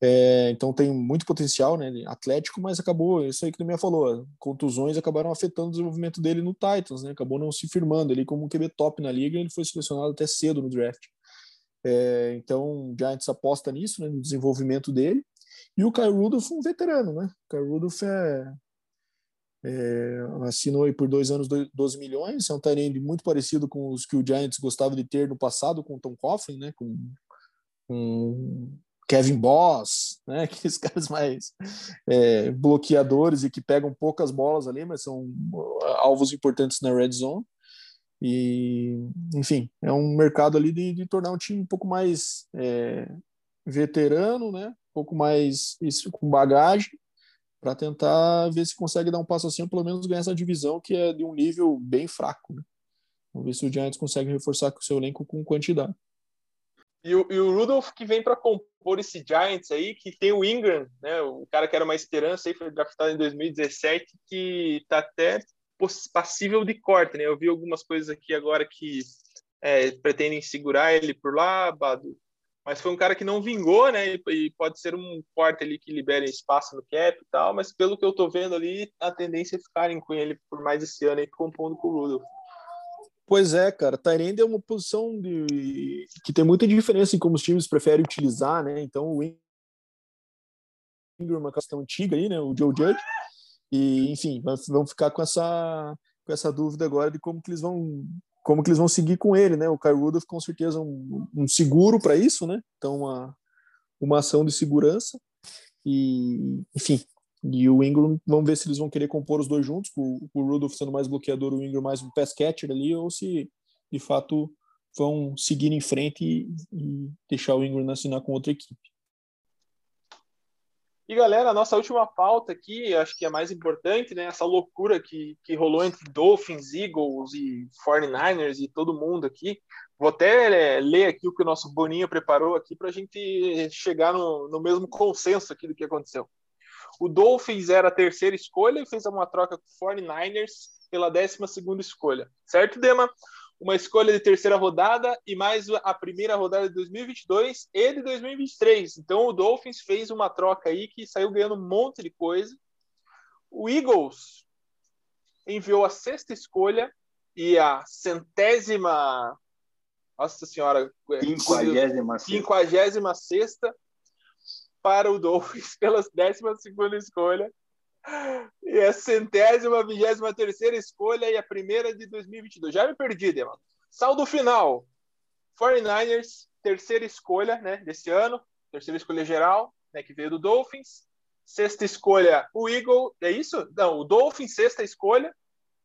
É, então tem muito potencial, né? Atlético, mas acabou, isso aí que o Minha falou, contusões acabaram afetando o desenvolvimento dele no Titans, né? Acabou não se firmando ali como um QB top na liga, ele foi selecionado até cedo no draft. É, então, o Giants aposta nisso, né, no desenvolvimento dele. E o Kyle Rudolph, um veterano, né? O Kyle Rudolph é, é, assinou aí por dois anos 12 milhões, é um tight muito parecido com os que o Giants gostava de ter no passado com o Tom Coughlin, né, com, com Kevin Boss, né, aqueles caras mais é, bloqueadores e que pegam poucas bolas ali, mas são alvos importantes na red zone. E, enfim, é um mercado ali de, de tornar um time um pouco mais é, veterano, né, um pouco mais isso, com bagagem, para tentar ver se consegue dar um passo assim, ou pelo menos ganhar essa divisão que é de um nível bem fraco. Né? Vamos ver se o Giants consegue reforçar o seu elenco com quantidade. E o, e o Rudolph que vem para compor esse Giants aí, que tem o Ingram, né, o cara que era uma esperança aí, foi draftado em 2017, que está até passível de corte, né? Eu vi algumas coisas aqui agora que é, pretendem segurar ele por lá, Badu, mas foi um cara que não vingou, né? E, pode ser um corte ali que libere espaço no cap e tal, mas pelo que eu tô vendo ali, a tendência é ficarem com ele por mais esse ano aí, compondo com o Rudolph. Pois é, cara. Tyrande é uma posição de... que tem muita diferença em como os times preferem utilizar, né? Então o Ingram é uma questão antiga aí, né? O Joe Judge. E, enfim, vão ficar com essa, com essa dúvida agora de como que eles vão como que eles vão seguir com ele, né? O Kyle Rudolph com certeza um, um seguro para isso, né? Então uma, uma ação de segurança e enfim e o Ingram vamos ver se eles vão querer compor os dois juntos, com, o Rudolph sendo mais bloqueador, o Ingram mais um pass catcher ali, ou se de fato vão seguir em frente e, e deixar o Ingram assinar com outra equipe. E galera, a nossa última pauta aqui, acho que é mais importante, né? Essa loucura que, que rolou entre Dolphins, Eagles e 49ers e todo mundo aqui. Vou até é, ler aqui o que o nosso Boninho preparou aqui para a gente chegar no, no mesmo consenso aqui do que aconteceu. O Dolphins era a terceira escolha e fez uma troca com o 49ers pela décima segunda escolha. Certo, Dema? uma escolha de terceira rodada e mais a primeira rodada de 2022 e de 2023. Então o Dolphins fez uma troca aí que saiu ganhando um monte de coisa. O Eagles enviou a sexta escolha e a centésima. Nossa Senhora. Quinquagésima Quinquagésima sexta para o Dolphins pela décima segunda escolha. E a centésima, vigésima terceira escolha e a primeira de 2022. Já me perdi, Dema. Saldo final. 49ers, terceira escolha né, desse ano. Terceira escolha geral, né, que veio do Dolphins. Sexta escolha, o Eagle. É isso? Não, o Dolphins, sexta escolha.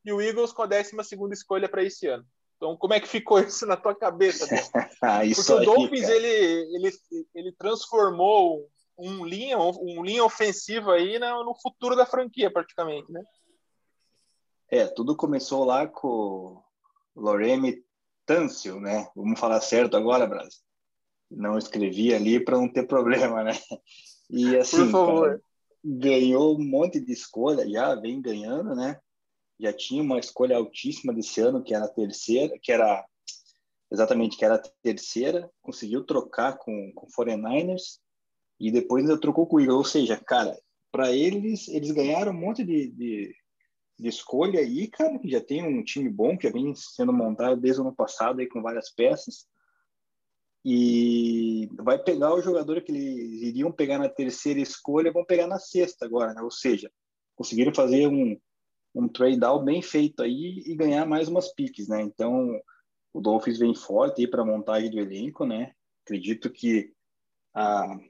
E o Eagles com a décima segunda escolha para esse ano. Então, como é que ficou isso na tua cabeça? ah, Porque o Dolphins, ele, ele, ele transformou um linha, um linha ofensiva aí no futuro da franquia, praticamente, né? É, tudo começou lá com Loreme Tâncio, né? Vamos falar certo agora, Brasil. Não escrevi ali para não ter problema, né? E assim, cara, ganhou um monte de escolha, já vem ganhando, né? Já tinha uma escolha altíssima desse ano, que era a terceira, que era exatamente que era a terceira, conseguiu trocar com com 49ers e depois ainda trocou com o Eagle. Ou seja, cara, para eles, eles ganharam um monte de, de, de, escolha aí, cara, que já tem um time bom, que já vem sendo montado desde o ano passado aí com várias peças. E vai pegar o jogador que eles iriam pegar na terceira escolha, vão pegar na sexta agora, né? Ou seja, conseguiram fazer um, um trade-out bem feito aí e ganhar mais umas piques, né? Então, o Dolphins vem forte aí para a montagem do elenco, né? Acredito que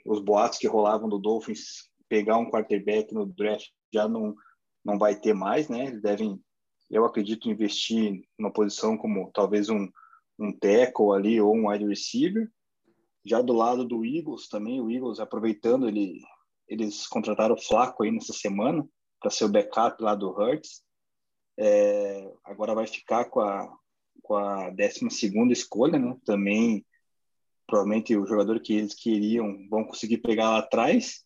os boatos que rolavam do Dolphins pegar um quarterback no draft já não não vai ter mais, né? Eles devem, eu acredito, investir numa posição como talvez um um tackle ali ou um wide receiver. Já do lado do Eagles também, o Eagles aproveitando ele eles contrataram o Flaco aí nessa semana para ser o backup lá do Hurts. É, agora vai ficar com a com a 12 segunda escolha, né? Também provavelmente o jogador que eles queriam vão conseguir pegar lá atrás.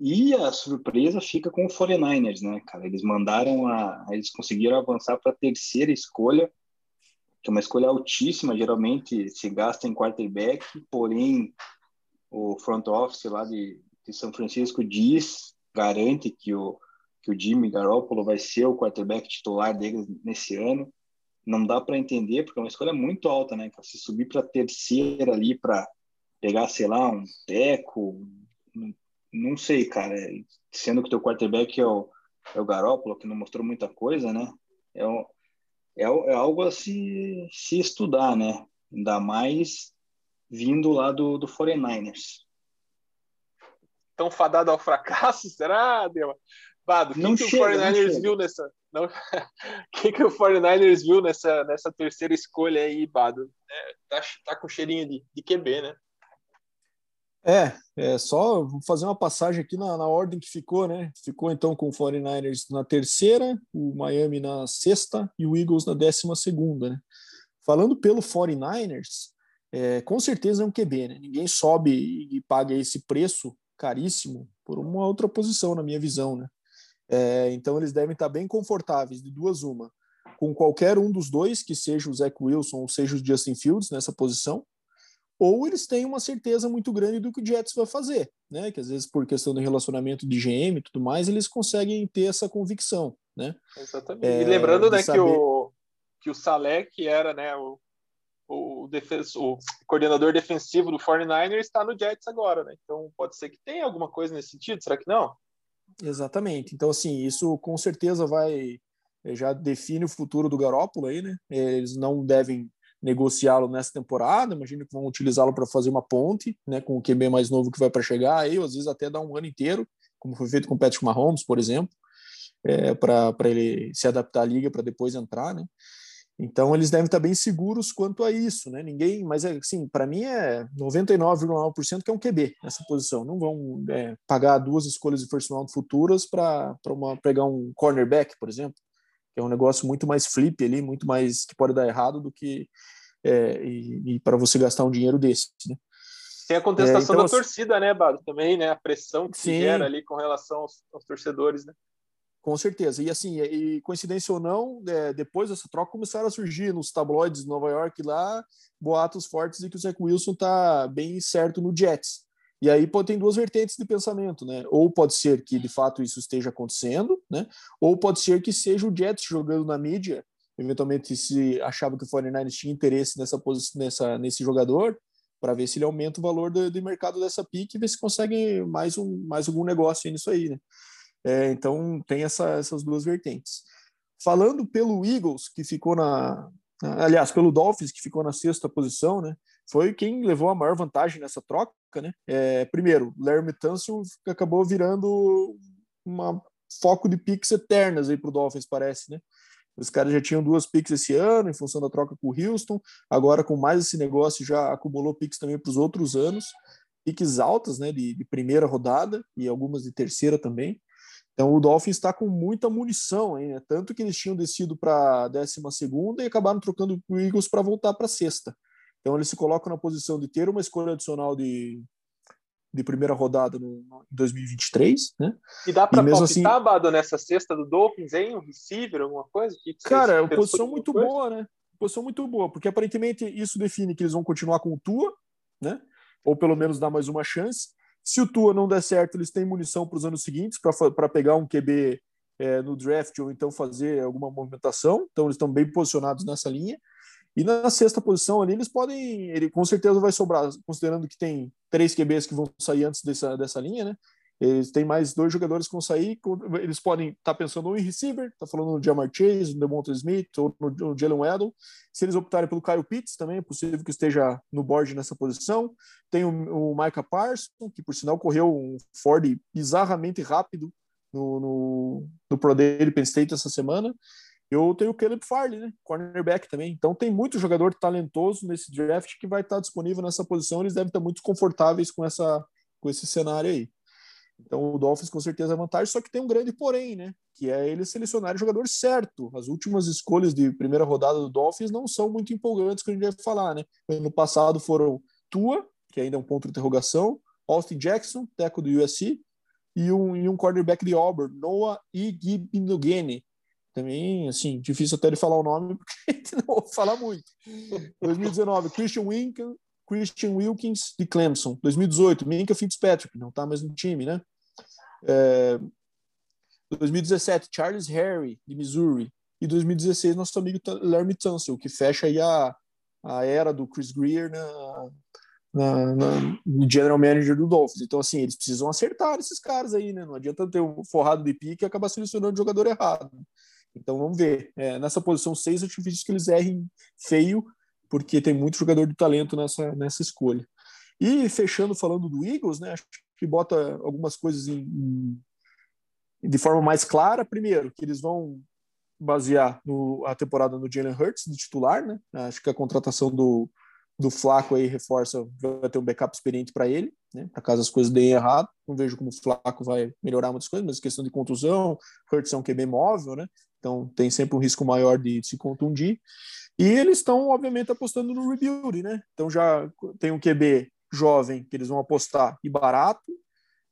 E a surpresa fica com o 49ers, né, cara? Eles mandaram a. Eles conseguiram avançar para a terceira escolha, que é uma escolha altíssima, geralmente se gasta em quarterback, porém o front office lá de, de São Francisco diz, garante que o, que o Jimmy Garoppolo vai ser o quarterback titular deles nesse ano não dá para entender, porque é uma escolha muito alta, né? Se subir para terceira ali para pegar, sei lá, um teco, não, não sei, cara. Sendo que teu quarterback é o, é o Garópolo, que não mostrou muita coisa, né? É, é, é algo a se, se estudar, né? Ainda mais vindo lá do, do 49ers. Tão fadado ao fracasso, será, Dema? Bado, o que, não que chega, o 49ers viu nessa. Não... o que, que o 49ers viu nessa, nessa terceira escolha aí, Bado? É, tá, tá com cheirinho de, de QB, né? É, é só fazer uma passagem aqui na, na ordem que ficou, né? Ficou então com o 49ers na terceira, o Miami na sexta e o Eagles na décima segunda, né? Falando pelo 49ers, é, com certeza é um QB, né? Ninguém sobe e paga esse preço caríssimo por uma outra posição, na minha visão, né? É, então eles devem estar bem confortáveis, de duas uma, com qualquer um dos dois, que seja o Zach Wilson ou seja o Justin Fields nessa posição, ou eles têm uma certeza muito grande do que o Jets vai fazer, né? Que às vezes por questão do relacionamento de GM e tudo mais, eles conseguem ter essa convicção, né? Exatamente. É, e lembrando, né, saber... que o que o Saleh, que era, né, o o, defenso, o coordenador defensivo do 49ers está no Jets agora, né? Então pode ser que tenha alguma coisa nesse sentido, será que não? Exatamente. Então, assim, isso com certeza vai eh, já define o futuro do Garópolo aí, né? Eles não devem negociá-lo nessa temporada, imagino que vão utilizá-lo para fazer uma ponte, né, com o QB mais novo que vai para chegar aí, às vezes até dar um ano inteiro, como foi feito com o Patrick Mahomes, por exemplo, é, para ele se adaptar à liga para depois entrar, né? Então eles devem estar bem seguros quanto a isso, né? Ninguém, mas assim, para mim é 99,9% que é um QB nessa posição. Não vão é, pagar duas escolhas de first round futuras para pegar um cornerback, por exemplo, que é um negócio muito mais flip ali, muito mais que pode dar errado do que é, e, e para você gastar um dinheiro desse, né? Tem a contestação é, então, da torcida, né, Bado? Também, né? A pressão que sim. se gera ali com relação aos, aos torcedores, né? Com certeza. E assim, e, coincidência ou não, é, depois dessa troca começaram a surgir nos tabloides de Nova York lá boatos fortes de que o Zach Wilson tá bem certo no Jets. E aí tem duas vertentes de pensamento, né? Ou pode ser que de fato isso esteja acontecendo, né? Ou pode ser que seja o Jets jogando na mídia, eventualmente se achava que o 49ers tinha interesse nessa posição, nessa nesse jogador, para ver se ele aumenta o valor do, do mercado dessa pique e ver se consegue mais um mais algum negócio nisso aí, né? É, então tem essa, essas duas vertentes. Falando pelo Eagles, que ficou na. Aliás, pelo Dolphins, que ficou na sexta posição, né? Foi quem levou a maior vantagem nessa troca, né? É, primeiro, Larry Tunsil acabou virando uma foco de picks eternas aí para o Dolphins, parece, né? Os caras já tinham duas picks esse ano, em função da troca com o Houston. Agora, com mais esse negócio, já acumulou picks também para os outros anos. Picks altas, né? De, de, primeira rodada e algumas de terceira também. Então o Dolphins está com muita munição aí, né? Tanto que eles tinham descido para a 12 e acabaram trocando o Eagles para voltar para a sexta. Então eles se colocam na posição de ter uma escolha adicional de, de primeira rodada no, no 2023, né? E dá para palpitar, assim, Bado, nessa sexta do Dolphins, hein? Um receiver, alguma coisa? Que cara, é posição muito coisa? boa, né? Posição muito boa, porque aparentemente isso define que eles vão continuar com o Tua, né? Ou pelo menos dar mais uma chance. Se o Tua não der certo, eles têm munição para os anos seguintes para pegar um QB é, no draft ou então fazer alguma movimentação. Então eles estão bem posicionados nessa linha. E na sexta posição ali, eles podem. Ele com certeza vai sobrar, considerando que tem três QBs que vão sair antes dessa, dessa linha, né? Eles têm mais dois jogadores que vão sair. Eles podem estar tá pensando no receiver, tá falando no Jamar Chase, no Devonta Smith ou no, no Jalen Waddle. Se eles optarem pelo Kyle Pitts, também é possível que esteja no board nessa posição. Tem o, o Micah Parsons, que por sinal correu um Ford bizarramente rápido no, no, no Pro Day Penn State essa semana. Eu tenho o Caleb Farley, né? Cornerback também. Então tem muito jogador talentoso nesse draft que vai estar disponível nessa posição. Eles devem estar muito confortáveis com, essa, com esse cenário aí. Então o Dolphins com certeza é vantagem, só que tem um grande porém, né? Que é eles selecionarem o jogador certo. As últimas escolhas de primeira rodada do Dolphins não são muito empolgantes, que a gente vai falar, né? No passado foram Tua, que ainda é um ponto de interrogação, Austin Jackson, teco do USC, e um, e um cornerback de Auburn, Noah Igibinogene. Também, assim, difícil até de falar o nome, porque a gente não ouve falar muito. 2019, Christian Winkel, Christian Wilkins de Clemson. 2018, Minka Fitzpatrick, não está mais no time, né? É, 2017, Charles Harry, de Missouri. E 2016, nosso amigo Larry Tunsil, que fecha aí a, a era do Chris Greer na, na, na, no general manager do Dolphins. Então, assim, eles precisam acertar esses caras aí, né? Não adianta ter um forrado de pique e acabar selecionando o jogador errado. Então, vamos ver. É, nessa posição 6, é difícil que eles errem feio porque tem muito jogador de talento nessa, nessa escolha. E fechando falando do Eagles, né, acho que bota algumas coisas em, em, de forma mais clara. Primeiro, que eles vão basear no, a temporada no Jalen Hurts, de titular, né? Acho que a contratação do, do Flaco aí reforça, vai ter um backup experiente para ele, né? Para caso as coisas deem errado. Não vejo como o Flaco vai melhorar muitas coisas, mas questão de contusão, Hurts é um QB móvel, né? Então tem sempre um risco maior de se contundir. E eles estão, obviamente, apostando no rebuild, né? Então já tem um QB jovem que eles vão apostar e barato,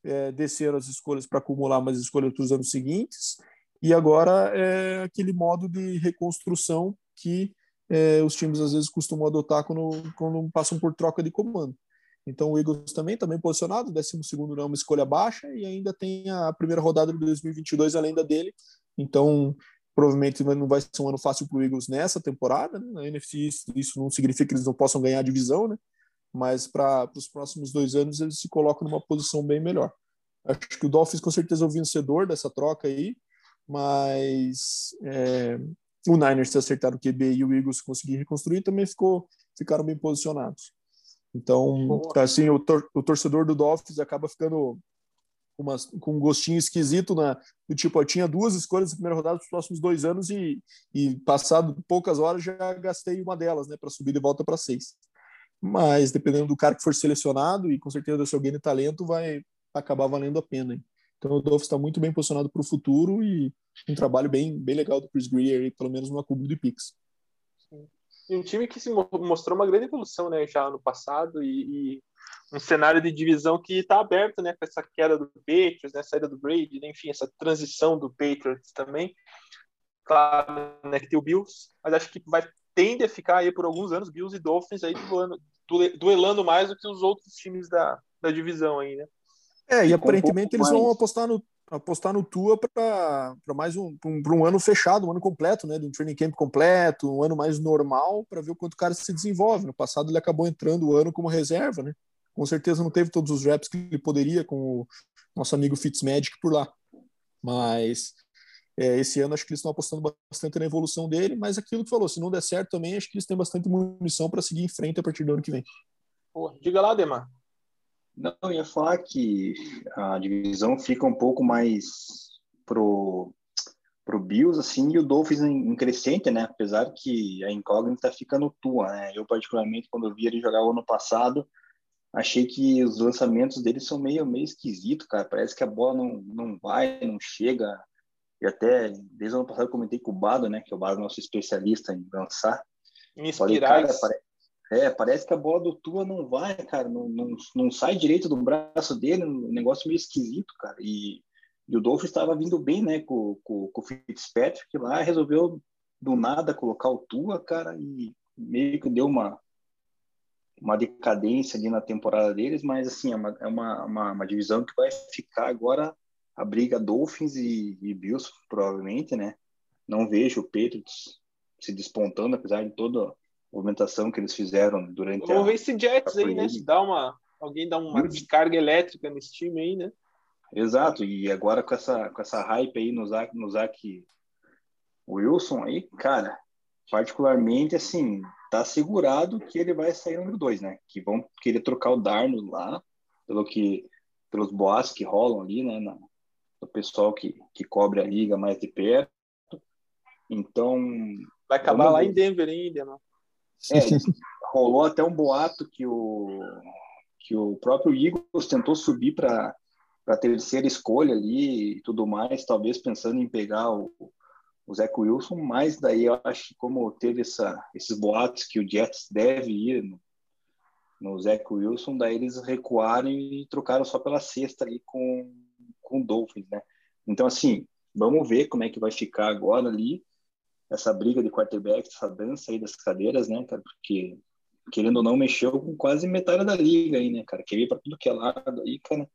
é, desceram as escolhas para acumular mais escolhas para os anos seguintes, e agora é aquele modo de reconstrução que é, os times às vezes costumam adotar quando, quando passam por troca de comando. Então o Eagles também bem posicionado, 12 segundo não é uma escolha baixa, e ainda tem a primeira rodada de 2022 além da dele. Então Provavelmente não vai ser um ano fácil para o Eagles nessa temporada. Né? Na NFC, isso não significa que eles não possam ganhar a divisão, né? mas para os próximos dois anos eles se colocam numa posição bem melhor. Acho que o Dolphins com certeza é o vencedor dessa troca aí, mas é, o Niners ter acertado o QB e o Eagles conseguir reconstruir também ficou, ficaram bem posicionados. Então, assim, o, tor o torcedor do Dolphins acaba ficando uma, com um gostinho esquisito na, do tipo, eu tinha duas escolhas na primeira rodada para os próximos dois anos e, e passado poucas horas já gastei uma delas, né, para subir de volta para seis. Mas dependendo do cara que for selecionado e com certeza se alguém de talento vai acabar valendo a pena. Hein? Então o Dolphins está muito bem posicionado para o futuro e um trabalho bem, bem legal do Chris Greer, pelo menos no acúmulo de picks. Um time que se mostrou uma grande evolução né, já no passado e, e um cenário de divisão que está aberto né, com essa queda do Patriots, né, saída do Brady, né, enfim, essa transição do Patriots também. Claro né, que tem o Bills, mas acho que vai tende a ficar aí por alguns anos Bills e Dolphins aí duelando, duelando mais do que os outros times da, da divisão aí, né? É, e aparentemente eles vão apostar no, apostar no Tua para mais um, um, um ano fechado, um ano completo, né? De um training camp completo, um ano mais normal, para ver o quanto o cara se desenvolve. No passado ele acabou entrando o ano como reserva, né? Com certeza não teve todos os reps que ele poderia com o nosso amigo Fitzmagic por lá. Mas é, esse ano acho que eles estão apostando bastante na evolução dele, mas aquilo que falou, se não der certo também, acho que eles têm bastante munição para seguir em frente a partir do ano que vem. Diga lá, Demar. Não, eu ia falar que a divisão fica um pouco mais pro pro Bills assim e o Dolphins em, crescente, né? Apesar que a incógnita fica no Tua, né? Eu particularmente quando eu vi ele jogar o ano passado, achei que os lançamentos dele são meio meio esquisito, cara. Parece que a bola não não vai, não chega. E até desde o ano passado eu comentei com o Bado, né? Que é o Bado nosso especialista em lançar. Em Falei, cara, parece é, parece que a bola do Tua não vai, cara, não, não, não sai direito do braço dele, um negócio meio esquisito, cara. E, e o Dolphins estava vindo bem, né, com, com, com o Fitzpatrick lá, resolveu do nada colocar o Tua, cara, e meio que deu uma, uma decadência ali na temporada deles, mas assim, é uma, é uma, uma, uma divisão que vai ficar agora a briga Dolphins e, e Bills, provavelmente, né? Não vejo o Patriots se despontando, apesar de toda movimentação que eles fizeram durante Vamos a. ver esse Jets aí, né? Se dá uma, alguém dá uma descarga elétrica nesse time aí, né? Exato, e agora com essa, com essa hype aí no Zach, no Zach Wilson aí, cara, particularmente assim, tá assegurado que ele vai sair número dois, né? Que vão querer trocar o Darno lá, pelo que, pelos boatos que rolam ali, né? Na, do pessoal que, que cobre a liga mais de perto. Então. Vai acabar lá em Denver ainda, mano. É, rolou até um boato que o, que o próprio Eagles tentou subir para a terceira escolha ali e tudo mais, talvez pensando em pegar o, o Zach Wilson, mas daí eu acho que como teve essa, esses boatos que o Jets deve ir no, no Zach Wilson, daí eles recuaram e trocaram só pela sexta ali com, com o Dolphins, né? Então, assim, vamos ver como é que vai ficar agora ali essa briga de quarterback, essa dança aí das cadeiras, né, cara? Porque, querendo ou não, mexeu com quase metade da liga aí, né, cara? Queria para tudo que é lado aí, cara.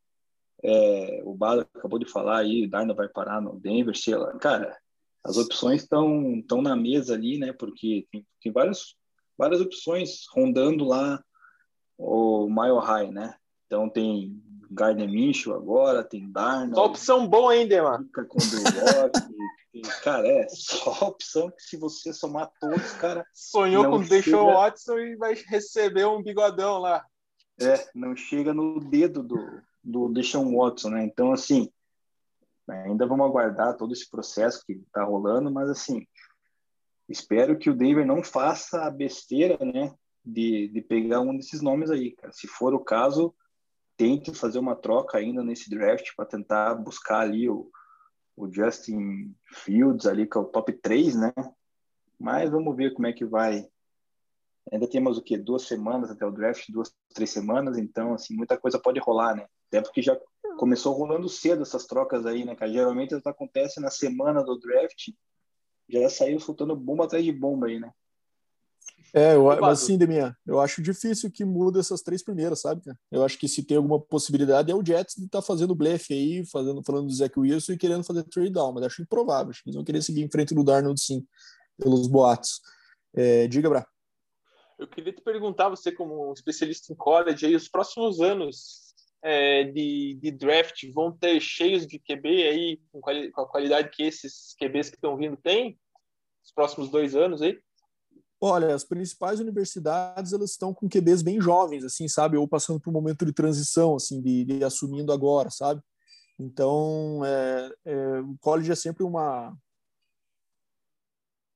É, o Bala acabou de falar aí, Darna vai parar no Denver, sei lá. Cara, as opções estão estão na mesa ali, né? Porque tem, tem várias, várias opções rondando lá o Mile High, né? Então tem Gardner Minshew agora, tem Darna. Só opção boa ainda, mano. Com cara, é só opção que se você somar todos, cara. Sonhou com o Deshaun Watson e vai receber um bigodão lá. É, não chega no dedo do, do Deshaun Watson, né? Então, assim, ainda vamos aguardar todo esse processo que tá rolando, mas assim, espero que o Denver não faça a besteira, né? De, de pegar um desses nomes aí, cara. Se for o caso, tente fazer uma troca ainda nesse draft para tentar buscar ali o, o Justin Fields ali, que é o top 3, né? Mas vamos ver como é que vai. Ainda temos o quê? Duas semanas até o draft, duas, três semanas, então, assim, muita coisa pode rolar, né? Até porque já começou rolando cedo essas trocas aí, né, cara? Geralmente elas acontecem na semana do draft, já saiu soltando bomba atrás de bomba aí, né? É, eu, mas assim, Deminha, eu acho difícil que mude essas três primeiras, sabe, cara? Eu acho que se tem alguma possibilidade é o Jets de estar tá fazendo blefe aí, fazendo, falando do Zach Wilson e querendo fazer trade down, mas acho improvável. Acho que eles vão querer seguir em frente do Darnold, sim, pelos boatos. É, diga, Bra. Eu queria te perguntar, você como um especialista em college, aí, os próximos anos é, de, de, draft vão ter cheios de QB aí, com, quali com a qualidade que esses QBs que estão vindo têm? Os próximos dois anos aí? Olha, as principais universidades elas estão com QBs bem jovens, assim, sabe? Ou passando por um momento de transição, assim, de, de assumindo agora, sabe? Então, é, é, o college é sempre uma.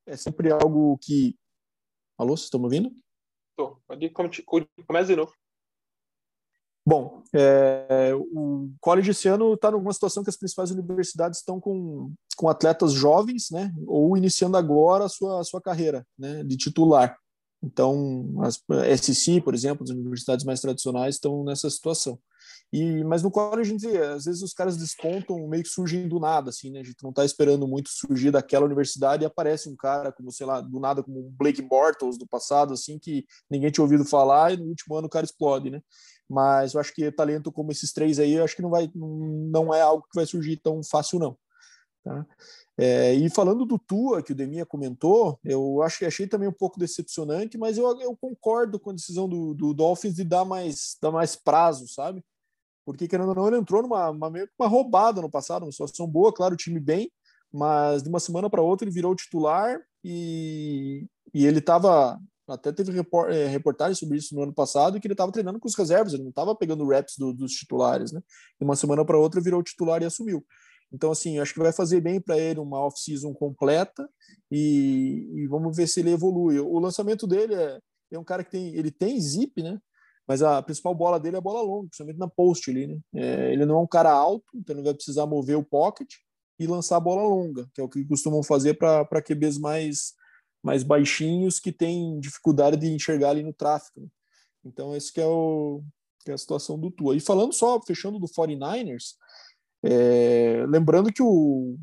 É sempre algo que. Alô, vocês estão me ouvindo? Tô. Pode começa de novo. Bom, é, o college esse ano está numa situação que as principais universidades estão com, com atletas jovens, né, ou iniciando agora a sua, a sua carreira né, de titular. Então, as SC, por exemplo, as universidades mais tradicionais estão nessa situação. E, mas no college, a gente às vezes os caras despontam meio que surgem do nada, assim, né? A gente não está esperando muito surgir daquela universidade e aparece um cara como, sei lá, do nada, como um Blake Bortles do passado, assim, que ninguém tinha ouvido falar e no último ano o cara explode, né? Mas eu acho que talento como esses três aí, eu acho que não vai, não é algo que vai surgir tão fácil, não. Tá? É, e falando do Tua, que o Deminha comentou, eu acho que achei também um pouco decepcionante, mas eu, eu concordo com a decisão do, do Dolphins de dar mais, dar mais prazo, sabe? Porque, querendo ou não, ele entrou numa uma, uma roubada no passado, uma situação boa, claro, o time bem, mas de uma semana para outra ele virou titular e, e ele estava. Até teve é, reportagem sobre isso no ano passado, que ele estava treinando com os reservas, ele não estava pegando reps do, dos titulares, né? De uma semana para outra virou titular e assumiu. Então, assim, acho que vai fazer bem para ele uma off-season completa e, e, vamos ver se ele evolui. O lançamento dele é, é um cara que tem, ele tem zip, né? Mas a principal bola dele é a bola longa, principalmente na post ali, né? É, ele não é um cara alto, então ele vai precisar mover o pocket e lançar a bola longa, que é o que costumam fazer para QBs mais, mais baixinhos que têm dificuldade de enxergar ali no tráfego. Né? Então, esse que é, o, que é a situação do Tua. E falando só, fechando do 49ers, é, lembrando que o,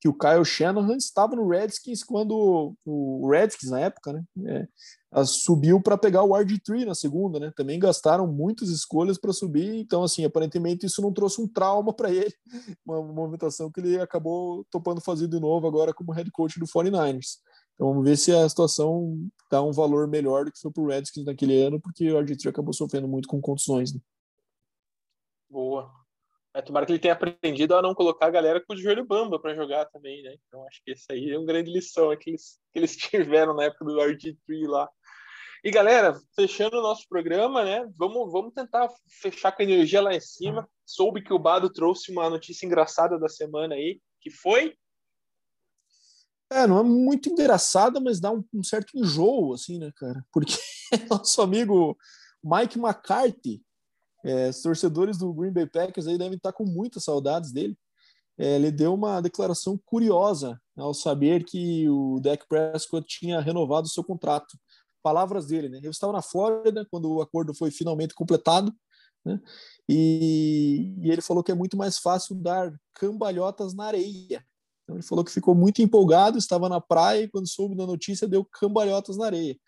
que o Kyle Shanahan estava no Redskins quando o Redskins na época, né, é, subiu para pegar o RG3 na segunda, né? Também gastaram muitas escolhas para subir, então assim, aparentemente isso não trouxe um trauma para ele, uma movimentação que ele acabou topando fazer de novo agora como head coach do 49ers. Então vamos ver se a situação dá um valor melhor do que foi para o Redskins naquele ano, porque o RG3 acabou sofrendo muito com contusões. Né? Boa. É, tomara que ele tenha aprendido a não colocar a galera com o joelho bamba para jogar também, né? Então acho que essa aí é uma grande lição é que, eles, que eles tiveram na época do RG3 lá. E galera, fechando o nosso programa, né? Vamos, vamos tentar fechar com a energia lá em cima. Soube que o Bado trouxe uma notícia engraçada da semana aí, que foi. É, não é muito engraçada, mas dá um, um certo enjoo, assim, né, cara? Porque nosso amigo Mike McCarthy é, os torcedores do Green Bay Packers aí devem estar com muitas saudades dele. É, ele deu uma declaração curiosa ao saber que o Dak Prescott tinha renovado o seu contrato. Palavras dele, né? Eu estava na Flórida quando o acordo foi finalmente completado, né? E, e ele falou que é muito mais fácil dar cambalhotas na areia. Então ele falou que ficou muito empolgado, estava na praia e quando soube da notícia deu cambalhotas na areia.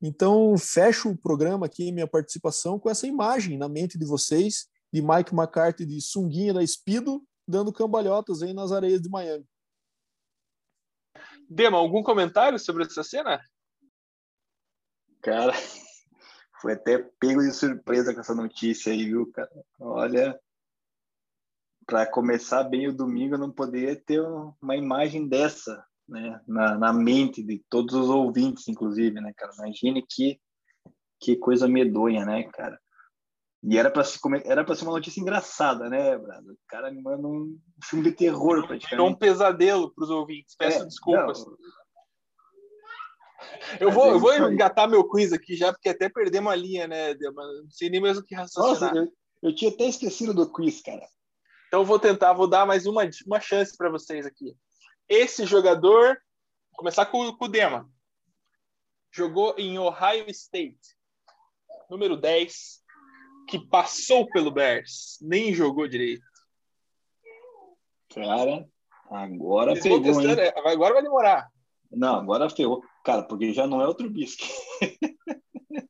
Então, fecho o programa aqui, minha participação, com essa imagem na mente de vocês, de Mike McCarthy de sunguinha da Speedo, dando cambalhotas aí nas areias de Miami. Dema, algum comentário sobre essa cena? Cara, foi até pego de surpresa com essa notícia aí, viu, cara? Olha, para começar bem o domingo, eu não poderia ter uma imagem dessa né, na, na mente de todos os ouvintes, inclusive, né, cara? Imagine que, que coisa medonha, né, cara? E era para se era para ser uma notícia engraçada, né, Brado? O cara me manda um filme de terror praticamente. É um pesadelo para os ouvintes. Peço é, desculpas. Não. Eu vou, eu vou engatar meu quiz aqui já, porque até perdemos a linha, né? Não sei nem mesmo o que raciocinar. Nossa, eu, eu, tinha até esquecido do quiz, cara. Então vou tentar, vou dar mais uma, uma chance para vocês aqui. Esse jogador, vou começar com, com o Dema, jogou em Ohio State, número 10, que passou pelo Bears, nem jogou direito. Cara, agora pegou, hein? Agora vai demorar. Não, agora ferrou. Cara, porque já não é outro bisque.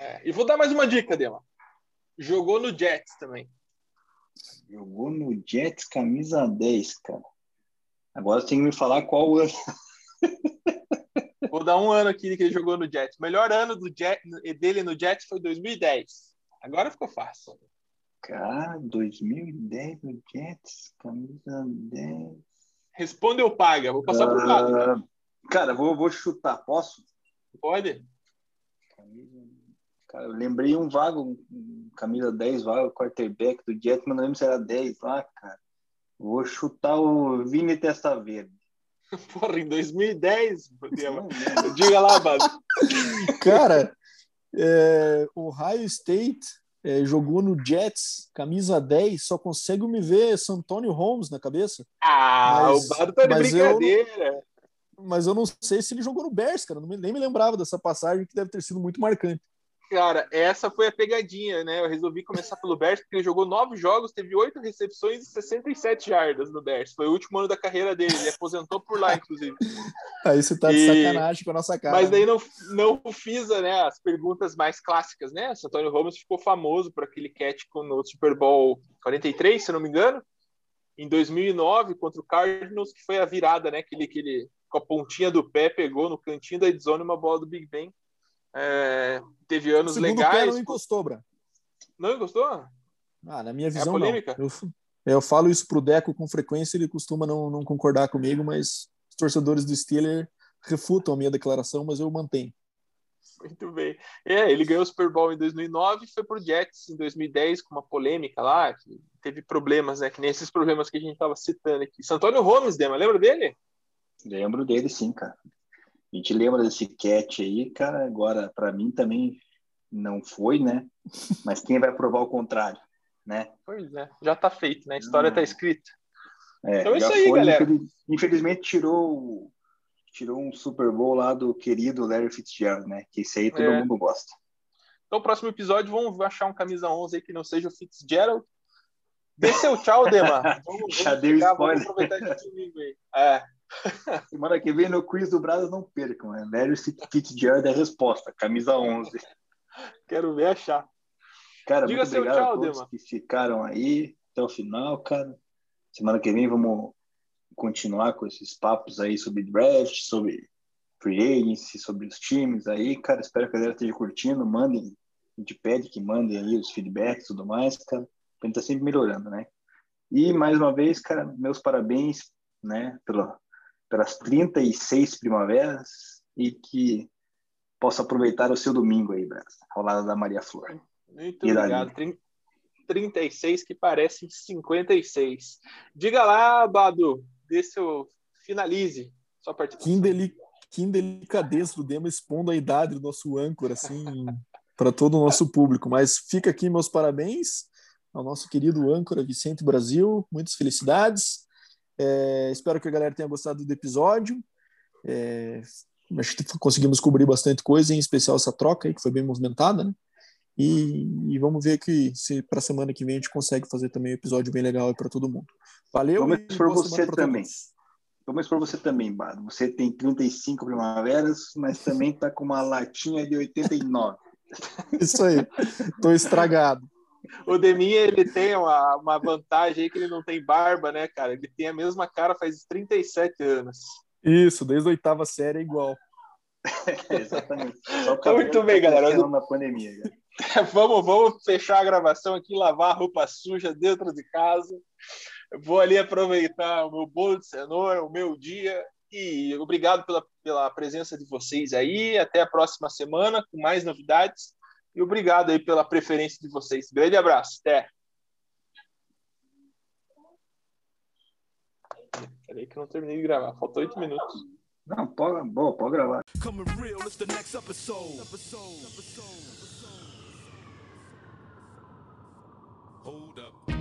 é, e vou dar mais uma dica, Dema. Jogou no Jets também. Jogou no Jets, camisa 10, cara. Agora tem que me falar qual ano. Vou dar um ano aqui que ele jogou no Jets. O melhor ano do Jet, dele no Jets foi 2010. Agora ficou fácil. Cara, 2010 no Jets, camisa 10. Responde ou paga? Vou passar uh, por lado. Cara, cara vou, vou chutar. Posso? Pode. Cara, eu lembrei um vago, camisa 10 vago, quarterback do Jets, mas não lembro se era 10 lá, cara. Vou chutar o Vini Testa Verde. Porra, em 2010, diga lá, Bado. Cara, é, o Ohio State é, jogou no Jets, camisa 10, só consigo me ver Santônio Holmes na cabeça. Ah, mas, o Bado tá de brincadeira. Eu, mas eu não sei se ele jogou no Bears, cara. Nem me lembrava dessa passagem que deve ter sido muito marcante. Cara, essa foi a pegadinha, né? Eu resolvi começar pelo Bears porque ele jogou nove jogos, teve oito recepções e 67 jardas no Bears. Foi o último ano da carreira dele. Ele aposentou por lá, inclusive. Aí você tá de e... sacanagem com a nossa cara. Mas daí não, não fiz né, as perguntas mais clássicas, né? O Antônio Holmes ficou famoso por aquele catch no Super Bowl 43, se não me engano, em 2009 contra o Cardinals, que foi a virada, né? Aquele, aquele com a pontinha do pé pegou no cantinho da endzone uma bola do Big Ben é, teve anos Segundo legais. Pé não encostou, Bra. Não encostou? Ah, na minha é visão, é polêmica? não. Eu, eu falo isso pro Deco com frequência, ele costuma não, não concordar comigo, mas os torcedores do Steeler refutam a minha declaração, mas eu mantenho. Muito bem. É, ele ganhou o Super Bowl em 2009 e foi pro Jets em 2010 com uma polêmica lá, que teve problemas, né? Que nem esses problemas que a gente estava citando aqui. Santônio Holmes, Dema, lembra dele? Lembro dele, sim, cara. A gente lembra desse catch aí, cara. Agora, para mim também não foi, né? Mas quem vai provar o contrário, né? Pois é, já tá feito, né? A história hum. tá escrita. É, então é isso aí, foi, galera. Infelizmente tirou tirou um Super Bowl lá do querido Larry Fitzgerald, né? Que isso aí todo é. mundo gosta. Então, próximo episódio, vamos achar um camisa 11 aí que não seja o Fitzgerald. Dê seu tchau, Dema. Vamos, Já vamos deu spoiler. Vamos aproveitar esse domingo aí. É. Semana que vem no quiz do Brasil não percam, né? Larry Fitzgerald é a resposta, camisa 11. Quero ver achar. Cara, Diga muito obrigado tchau, a todos Dema. que ficaram aí até o final, cara. Semana que vem vamos continuar com esses papos aí sobre draft, sobre free agency, sobre os times aí, cara. Espero que a galera esteja curtindo. Mandem, a gente pede que mandem aí os feedbacks e tudo mais, cara. A gente tá sempre melhorando, né? E mais uma vez, cara, meus parabéns, né, pela, pelas 36 primaveras e que possa aproveitar o seu domingo aí, Brasil, ao lado da Maria Flor. Muito e obrigado. 36 que parecem 56. Diga lá, Badu, dê seu finalize sua participação. Que, deli que delicadeza do Dema expondo a idade do nosso âncora, assim, para todo o nosso público. Mas fica aqui meus parabéns ao nosso querido âncora Vicente Brasil. Muitas felicidades. É, espero que a galera tenha gostado do episódio. É, acho que conseguimos cobrir bastante coisa, em especial essa troca aí, que foi bem movimentada, né? E, e vamos ver que se para a semana que vem a gente consegue fazer também um episódio bem legal para todo mundo. Valeu. Vamos por você também. Vamos por você também, Bado. Você tem 35 primaveras, mas também está com uma latinha de 89. Isso aí. Estou estragado. O Deminha, ele tem uma, uma vantagem aí que ele não tem barba, né, cara? Ele tem a mesma cara faz 37 anos. Isso, desde a oitava série é igual. Exatamente. Muito bem, galera. Na pandemia, vamos, vamos fechar a gravação aqui, lavar a roupa suja dentro de casa. Eu vou ali aproveitar o meu bolo de cenoura, o meu dia. E obrigado pela, pela presença de vocês aí. Até a próxima semana com mais novidades. E obrigado aí pela preferência de vocês. Grande abraço. Até. Peraí que eu não terminei de gravar. Faltou oito minutos. Não, pode, boa, pode gravar. Hold up.